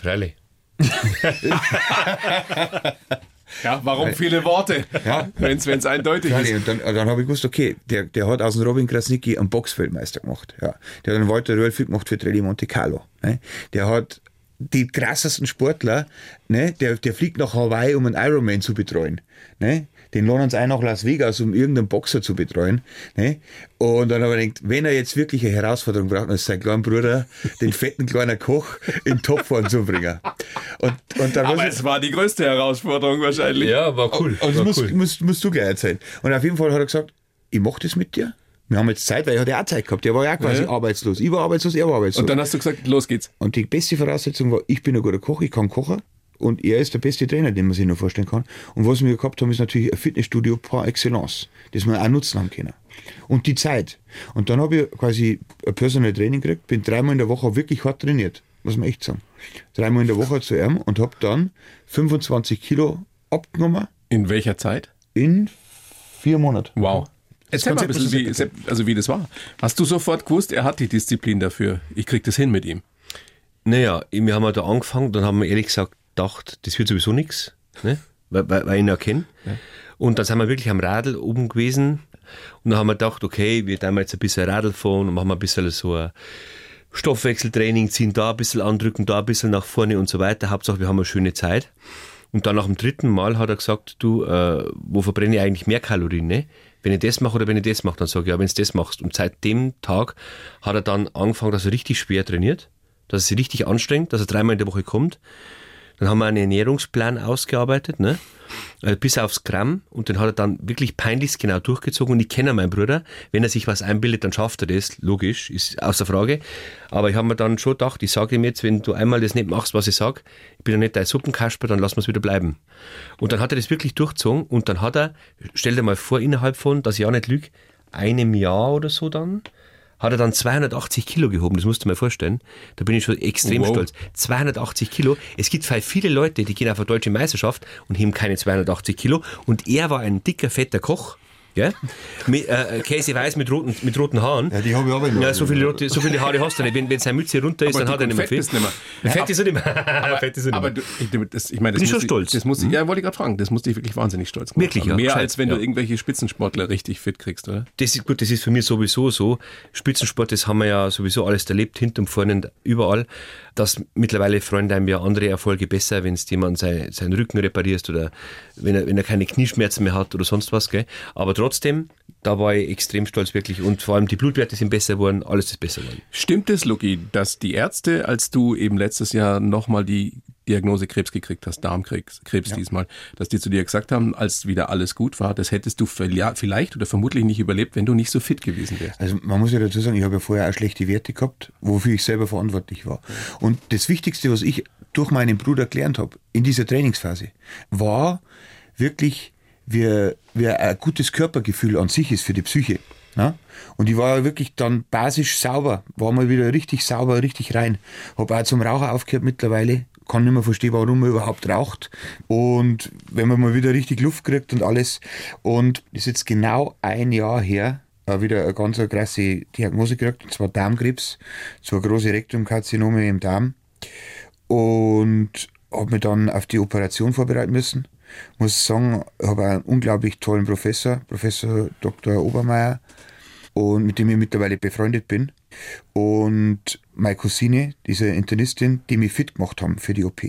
Freilich. Ja, warum viele Worte? Ja. Wenn es eindeutig ist. Und dann, dann habe ich gewusst, okay, der, der hat aus dem Robin Krasnicki einen Boxfeldmeister gemacht. Ja. Der hat einen Walter Röhrl gemacht für Trelli Monte Carlo. Ne. Der hat die krassesten Sportler, ne, der, der fliegt nach Hawaii, um einen Ironman zu betreuen. Ne? Den lohnen sie ein nach Las Vegas, um irgendeinen Boxer zu betreuen. Ne? Und dann habe ich gedacht, wenn er jetzt wirklich eine Herausforderung braucht, dann ist sein kleiner Bruder, den fetten kleinen Koch in Topform zu bringen. Und, und dann Aber es war die größte Herausforderung wahrscheinlich. Ja, war cool. Also war musst, cool. musst, musst du gleich erzählen. Und auf jeden Fall hat er gesagt, ich mache das mit dir. Wir haben jetzt Zeit, weil er hat ja auch Zeit gehabt. Der war ja quasi ja. arbeitslos. Ich war arbeitslos, er war arbeitslos. Und dann hast du gesagt, los geht's. Und die beste Voraussetzung war, ich bin ein guter Koch, ich kann kochen. Und er ist der beste Trainer, den man sich nur vorstellen kann. Und was wir gehabt haben, ist natürlich ein Fitnessstudio par excellence, das wir auch nutzen haben können. Und die Zeit. Und dann habe ich quasi ein Personal Training gekriegt, bin dreimal in der Woche wirklich hart trainiert, muss man echt sagen. Dreimal in der Woche zu ihm und habe dann 25 Kilo abgenommen. In welcher Zeit? In vier Monaten. Wow. Erzähl mal ein bisschen, wie, also wie das war. Hast du sofort gewusst, er hat die Disziplin dafür, ich krieg das hin mit ihm? Naja, wir haben da angefangen, dann haben wir ehrlich gesagt gedacht, das wird sowieso nichts, ne? weil, weil, weil ich ihn ja kenne. Ja. Und dann sind wir wirklich am Radl oben gewesen und dann haben wir gedacht, okay, wir tun jetzt ein bisschen Radl fahren und machen ein bisschen so ein Stoffwechseltraining, ziehen da ein bisschen andrücken, da ein bisschen nach vorne und so weiter. Hauptsache, wir haben eine schöne Zeit. Und dann nach dem dritten Mal hat er gesagt, du, äh, wo verbrenne ich eigentlich mehr Kalorien, ne? wenn ich das mache oder wenn ich das mache, dann sage ich, ja, wenn du das machst. Und seit dem Tag hat er dann angefangen, dass er richtig schwer trainiert, dass er sich richtig anstrengt, dass er dreimal in der Woche kommt. Dann haben wir einen Ernährungsplan ausgearbeitet, ne? Äh, bis aufs Gramm und den hat er dann wirklich peinlichst genau durchgezogen und ich kenne meinen Bruder, wenn er sich was einbildet, dann schafft er das, logisch, ist außer Frage. Aber ich habe mir dann schon gedacht, ich sage ihm jetzt, wenn du einmal das nicht machst, was ich sage, ich bin ja nicht dein Suppenkasper, dann lassen wir es wieder bleiben. Und dann hat er das wirklich durchgezogen und dann hat er, stell dir mal vor, innerhalb von, dass ich auch nicht lüge, einem Jahr oder so dann, hat er dann 280 Kilo gehoben. Das musst du mir vorstellen. Da bin ich schon extrem wow. stolz. 280 Kilo. Es gibt viele Leute, die gehen auf eine deutsche Meisterschaft und heben keine 280 Kilo. Und er war ein dicker, fetter Koch. Ja? Mit, äh, Käse weiß mit roten, mit roten Haaren. Ja, die habe ich auch immer. Ja, so viele, rote, so viele Haare hast du nicht. Wenn, wenn seine Mütze runter ist, aber dann hat er nicht mehr viel. Nicht mehr. Fett ist er nicht mehr. Aber, fett ist er nicht mehr. Aber du, ich, das, ich meine, das Bin schon stolz. Das muss ich, ja, wollte ich gerade fragen. Das muss dich wirklich wahnsinnig stolz machen. Wirklich, ja. Mehr als wenn ja. du irgendwelche Spitzensportler richtig fit kriegst, oder? Das ist gut, das ist für mich sowieso so. Spitzensport, das haben wir ja sowieso alles erlebt, hinten und vorne, überall. Dass mittlerweile freuen einem ja andere Erfolge besser, wenn es jemand sein, seinen Rücken reparierst oder wenn er, wenn er keine Knieschmerzen mehr hat oder sonst was. Gell? Aber trotzdem, da war ich extrem stolz wirklich und vor allem die Blutwerte sind besser geworden, alles ist besser geworden. Stimmt es, Luki, dass die Ärzte, als du eben letztes Jahr nochmal die Diagnose Krebs gekriegt hast, Darmkrebs Krebs ja. diesmal, dass die zu dir gesagt haben, als wieder alles gut war, das hättest du vielleicht oder vermutlich nicht überlebt, wenn du nicht so fit gewesen wärst. Also man muss ja dazu sagen, ich habe ja vorher auch schlechte Werte gehabt, wofür ich selber verantwortlich war. Und das Wichtigste, was ich durch meinen Bruder gelernt habe in dieser Trainingsphase, war wirklich, wie, wie ein gutes Körpergefühl an sich ist für die Psyche. Ja? Und ich war wirklich dann basisch sauber, war mal wieder richtig sauber, richtig rein. Habe auch zum Raucher aufgehört mittlerweile, kann nicht mehr verstehen, warum man überhaupt raucht. Und wenn man mal wieder richtig Luft kriegt und alles. Und ist jetzt genau ein Jahr her, äh, wieder eine ganz krasse Diagnose gekriegt, und zwar Darmkrebs, zwei große Rektumkarzinome im Darm. Und habe mich dann auf die Operation vorbereiten müssen. Muss sagen, habe einen unglaublich tollen Professor, Professor Dr. Obermeier, und mit dem ich mittlerweile befreundet bin. Und meine Cousine, diese Internistin, die mich fit gemacht haben für die OP.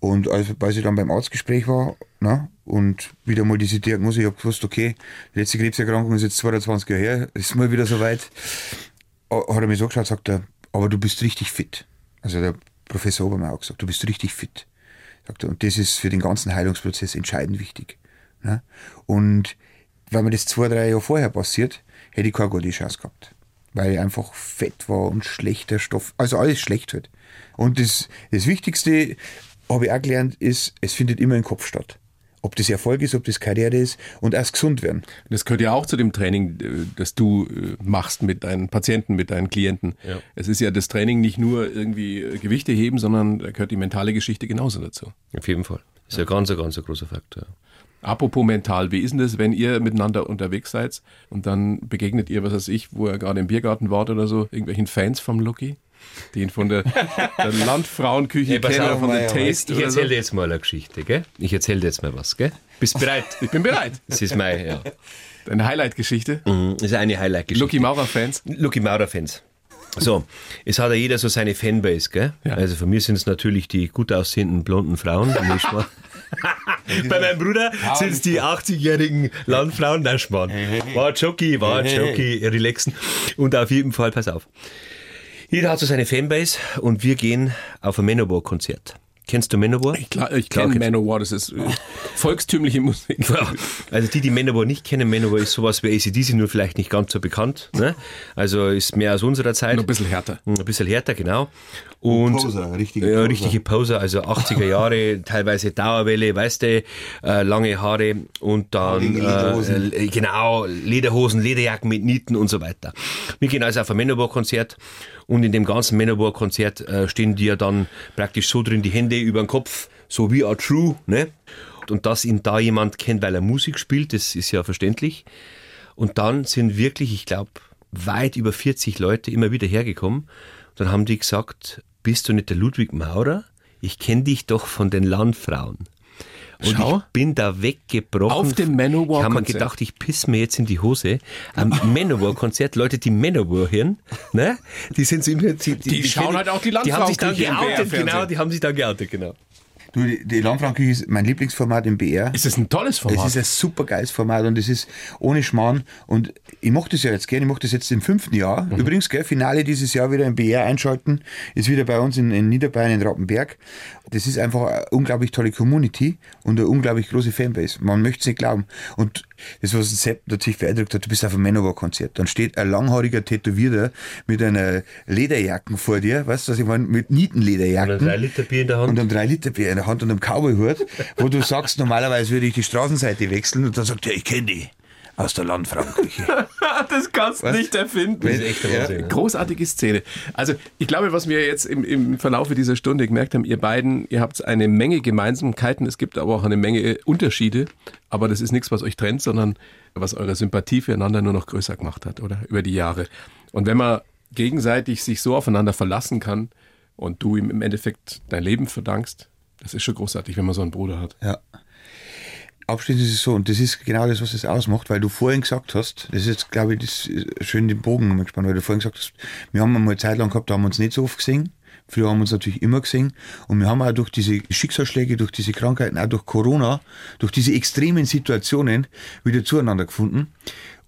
Und als, als ich dann beim Arztgespräch war na, ne, und wieder mal diese Diagnose, ich habe gewusst, okay, letzte Krebserkrankung ist jetzt 22 Jahre her, ist mal wieder soweit, hat er mir so geschaut, sagt er, aber du bist richtig fit. Also der Professor Obermeier hat gesagt, du bist richtig fit. Sagt er, und das ist für den ganzen Heilungsprozess entscheidend wichtig. Na? Ne. Und wenn mir das zwei, drei Jahre vorher passiert, hätte ich keine gute Chance gehabt weil ich einfach fett war und schlechter Stoff, also alles schlecht wird. Und das, das Wichtigste, habe ich auch gelernt, ist, es findet immer im Kopf statt. Ob das Erfolg ist, ob das Karriere ist und erst gesund werden. Das gehört ja auch zu dem Training, äh, das du äh, machst mit deinen Patienten, mit deinen Klienten. Ja. Es ist ja das Training nicht nur irgendwie äh, Gewichte heben, sondern da gehört die mentale Geschichte genauso dazu. Auf jeden Fall. Das ist ja ganz, ganz ein großer Faktor. Apropos mental, wie ist denn das, wenn ihr miteinander unterwegs seid und dann begegnet ihr, was weiß ich, wo er gerade im Biergarten wart oder so, irgendwelchen Fans vom Lucky? Die ihn von der, der Landfrauenküche kennen oder von der Taste. Ich erzähle so. dir jetzt mal eine Geschichte, gell? Ich erzähle dir jetzt mal was, gell? Bist bereit? ich bin bereit. Das ist mein, ja. Deine Highlight-Geschichte? Mhm, das ist eine Highlight-Geschichte. Lucky Maurer-Fans? Lucky Maurer-Fans. So, es hat ja jeder so seine Fanbase, gell? Ja. Also von mir sind es natürlich die gut aussehenden blonden Frauen. Bei meinem Bruder sind es die 80-jährigen Landfrauen. Nein, Schmarrn. War Jockey, war Jockey, relaxen. Und auf jeden Fall, pass auf. Jeder hat so seine Fanbase und wir gehen auf ein Manowar-Konzert. Kennst du Manowar? Ich, ich kenne Manowar, das ist äh, volkstümliche Musik. Ja, also die, die Manowar nicht kennen, Manowar ist sowas wie ACDC, nur vielleicht nicht ganz so bekannt. Ne? Also ist mehr aus unserer Zeit. Nur ein bisschen härter. Ein bisschen härter, genau. Und Poser, richtige Poser. Ja, richtige Poser, also 80er Jahre, teilweise Dauerwelle, weißt du, äh, lange Haare und dann äh, genau, Lederhosen, Lederjacken mit Nieten und so weiter. Wir gehen also auf ein Manowar-Konzert und in dem ganzen Manowar-Konzert äh, stehen dir dann praktisch so drin, die Hände über den Kopf, so wie are true, ne? Und dass ihn da jemand kennt, weil er Musik spielt, das ist ja verständlich. Und dann sind wirklich, ich glaube, weit über 40 Leute immer wieder hergekommen. Dann haben die gesagt, bist du nicht der Ludwig Maurer? Ich kenne dich doch von den Landfrauen. Und Schau. ich bin da weggebrochen. Auf dem Manowar-Konzert. Ich habe mir gedacht, ich piss mir jetzt in die Hose. Am Manowar-Konzert, Leute, die Manowar hören, ne? Die sind so immer, die, die, die schauen halt auch die Landfrauen. Die haben sich dann geoutet, genau, die haben sich dann geoutet, genau. Du, die Landfrauenküche ist mein Lieblingsformat im BR. Ist das ein tolles Format? Es ist ein super geiles Format und es ist ohne Schmarrn. Und ich mache das ja jetzt gerne. Ich mache das jetzt im fünften Jahr. Mhm. Übrigens, gell, Finale dieses Jahr wieder im BR einschalten. Ist wieder bei uns in, in Niederbayern in Rappenberg. Das ist einfach eine unglaublich tolle Community und eine unglaublich große Fanbase. Man möchte es nicht glauben. Und das, was Sepp natürlich beeindruckt hat, du bist auf einem Manowar-Konzert. Dann steht ein langhaariger Tätowierter mit einer Lederjacken vor dir, weißt du, was ich meine, mit Nietenlederjacken. Und ein 3 Liter Bier in der Hand. Und ein 3 Liter Bier in der Hand und einem Cowboyhut, wo du sagst, normalerweise würde ich die Straßenseite wechseln und dann sagt er, ich kenne die aus der Landfrauenküche. das kannst du nicht erfinden. Das ist echt ja. Großartige Szene. Also ich glaube, was wir jetzt im, im Verlaufe dieser Stunde gemerkt haben, ihr beiden, ihr habt eine Menge Gemeinsamkeiten, es gibt aber auch eine Menge Unterschiede, aber das ist nichts, was euch trennt, sondern was eure Sympathie füreinander nur noch größer gemacht hat, oder? Über die Jahre. Und wenn man gegenseitig sich so aufeinander verlassen kann und du ihm im Endeffekt dein Leben verdankst, das ist schon großartig, wenn man so einen Bruder hat. Ja abschließend ist es so, und das ist genau das, was es ausmacht, weil du vorhin gesagt hast, das ist jetzt, glaube ich, das schön den Bogen gespannt, weil du vorhin gesagt hast, wir haben einmal eine Zeit lang gehabt, da haben wir uns nicht so oft gesehen, Früher haben wir uns natürlich immer gesehen. Und wir haben auch durch diese Schicksalsschläge, durch diese Krankheiten, auch durch Corona, durch diese extremen Situationen wieder zueinander gefunden.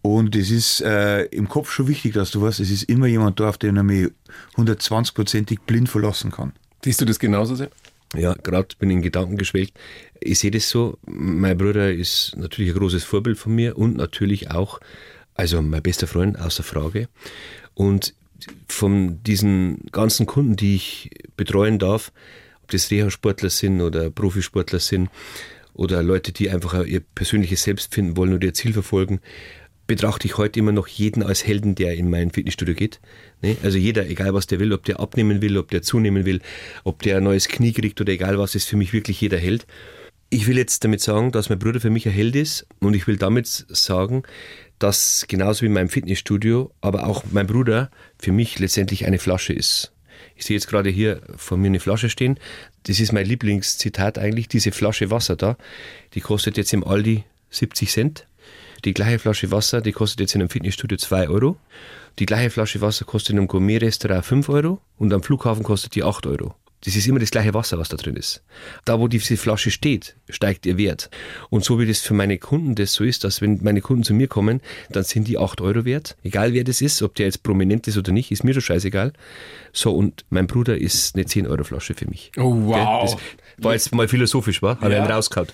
Und es ist äh, im Kopf schon wichtig, dass du weißt, es ist immer jemand da, auf den er mich 120-prozentig blind verlassen kann. Siehst du das genauso sehr? Ja, gerade bin ich in Gedanken geschwelgt. Ich sehe das so. Mein Bruder ist natürlich ein großes Vorbild von mir und natürlich auch, also mein bester Freund, außer Frage. Und von diesen ganzen Kunden, die ich betreuen darf, ob das Reha-Sportler sind oder Profisportler sind oder Leute, die einfach ihr persönliches Selbst finden wollen oder ihr Ziel verfolgen, betrachte ich heute immer noch jeden als Helden, der in mein Fitnessstudio geht. Ne? Also jeder, egal was der will, ob der abnehmen will, ob der zunehmen will, ob der ein neues Knie kriegt oder egal was, ist für mich wirklich jeder Held. Ich will jetzt damit sagen, dass mein Bruder für mich ein Held ist und ich will damit sagen, dass genauso wie mein Fitnessstudio, aber auch mein Bruder für mich letztendlich eine Flasche ist. Ich sehe jetzt gerade hier vor mir eine Flasche stehen. Das ist mein Lieblingszitat eigentlich. Diese Flasche Wasser da, die kostet jetzt im Aldi 70 Cent. Die gleiche Flasche Wasser, die kostet jetzt in einem Fitnessstudio 2 Euro. Die gleiche Flasche Wasser kostet in einem Gourmet-Restaurant 5 Euro und am Flughafen kostet die 8 Euro. Das ist immer das gleiche Wasser, was da drin ist. Da, wo diese Flasche steht, steigt ihr Wert. Und so wie das für meine Kunden das so ist, dass wenn meine Kunden zu mir kommen, dann sind die 8 Euro wert. Egal wer das ist, ob der jetzt prominent ist oder nicht, ist mir doch scheißegal. So, und mein Bruder ist eine 10 Euro Flasche für mich. Oh, wow. Das war jetzt mal philosophisch, war? Habe Ja. einen rausgehauen.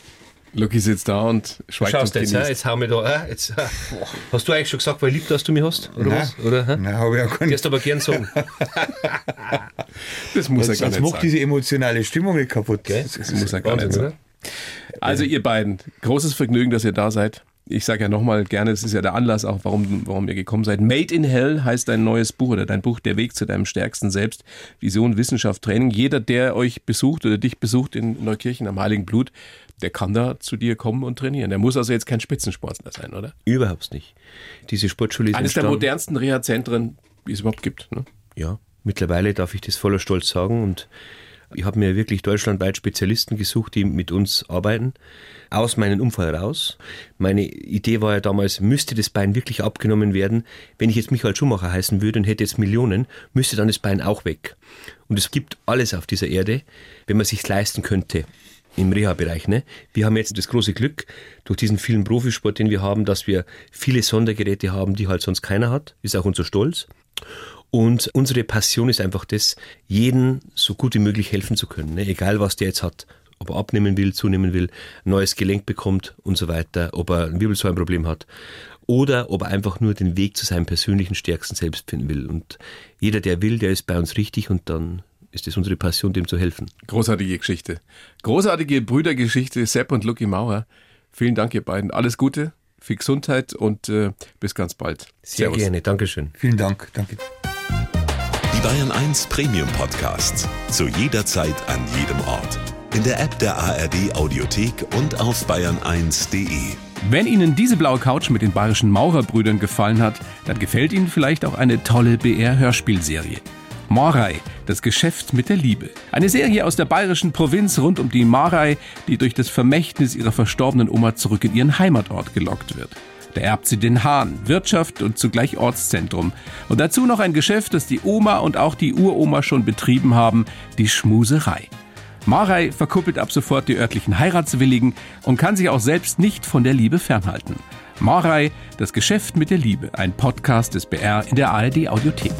Lucky sitzt da und schweigt Schaust und jetzt, genießt. jetzt hau mir da, jetzt? Hast du eigentlich schon gesagt, weil lieb, dass du mich hast? Oder Nein. was? Oder, hä? Nein, habe ich auch gar nicht. Kannst aber gern sagen. Das muss er gar jetzt nicht macht sagen. diese emotionale Stimmung nicht kaputt. Gell? Das muss er gar nicht sagen. Also ihr beiden, großes Vergnügen, dass ihr da seid. Ich sage ja nochmal gerne, das ist ja der Anlass auch, warum, warum ihr gekommen seid. Made in Hell heißt dein neues Buch oder dein Buch Der Weg zu deinem stärksten Selbst. Vision, Wissenschaft, Training. Jeder, der euch besucht oder dich besucht in Neukirchen am Heiligen Blut, der kann da zu dir kommen und trainieren. Der muss also jetzt kein Spitzensportler sein, oder? Überhaupt nicht. Diese Sportschule ist Eines der modernsten Reha-Zentren, die es überhaupt gibt. Ne? Ja, mittlerweile darf ich das voller Stolz sagen und ich habe mir wirklich deutschlandweit Spezialisten gesucht, die mit uns arbeiten, aus meinem Unfall raus. Meine Idee war ja damals, müsste das Bein wirklich abgenommen werden. Wenn ich jetzt Michael Schumacher heißen würde und hätte jetzt Millionen, müsste dann das Bein auch weg. Und es gibt alles auf dieser Erde, wenn man sich leisten könnte im Reha-Bereich. Ne? Wir haben jetzt das große Glück, durch diesen vielen Profisport, den wir haben, dass wir viele Sondergeräte haben, die halt sonst keiner hat. Ist auch unser Stolz. Und unsere Passion ist einfach das, jeden so gut wie möglich helfen zu können. Ne? Egal, was der jetzt hat. Ob er abnehmen will, zunehmen will, ein neues Gelenk bekommt und so weiter, ob er ein Wirbelsäulenproblem hat. Oder ob er einfach nur den Weg zu seinem persönlichen stärksten Selbst finden will. Und jeder, der will, der ist bei uns richtig und dann ist es unsere Passion, dem zu helfen. Großartige Geschichte. Großartige Brüdergeschichte, Sepp und Lucky Maurer. Vielen Dank, ihr beiden. Alles Gute, viel Gesundheit und äh, bis ganz bald. Sehr gerne, Dankeschön. Vielen Dank. Danke. Die Bayern 1 Premium Podcasts. Zu jeder Zeit, an jedem Ort. In der App der ARD Audiothek und auf bayern1.de. Wenn Ihnen diese blaue Couch mit den bayerischen Maurerbrüdern gefallen hat, dann gefällt Ihnen vielleicht auch eine tolle BR-Hörspielserie. Marei, das Geschäft mit der Liebe. Eine Serie aus der bayerischen Provinz rund um die Marei, die durch das Vermächtnis ihrer verstorbenen Oma zurück in ihren Heimatort gelockt wird. Da erbt sie den Hahn, Wirtschaft und zugleich Ortszentrum. Und dazu noch ein Geschäft, das die Oma und auch die Uroma schon betrieben haben, die Schmuserei. Marei verkuppelt ab sofort die örtlichen Heiratswilligen und kann sich auch selbst nicht von der Liebe fernhalten. Marei, das Geschäft mit der Liebe, ein Podcast des BR in der ARD Audiothek.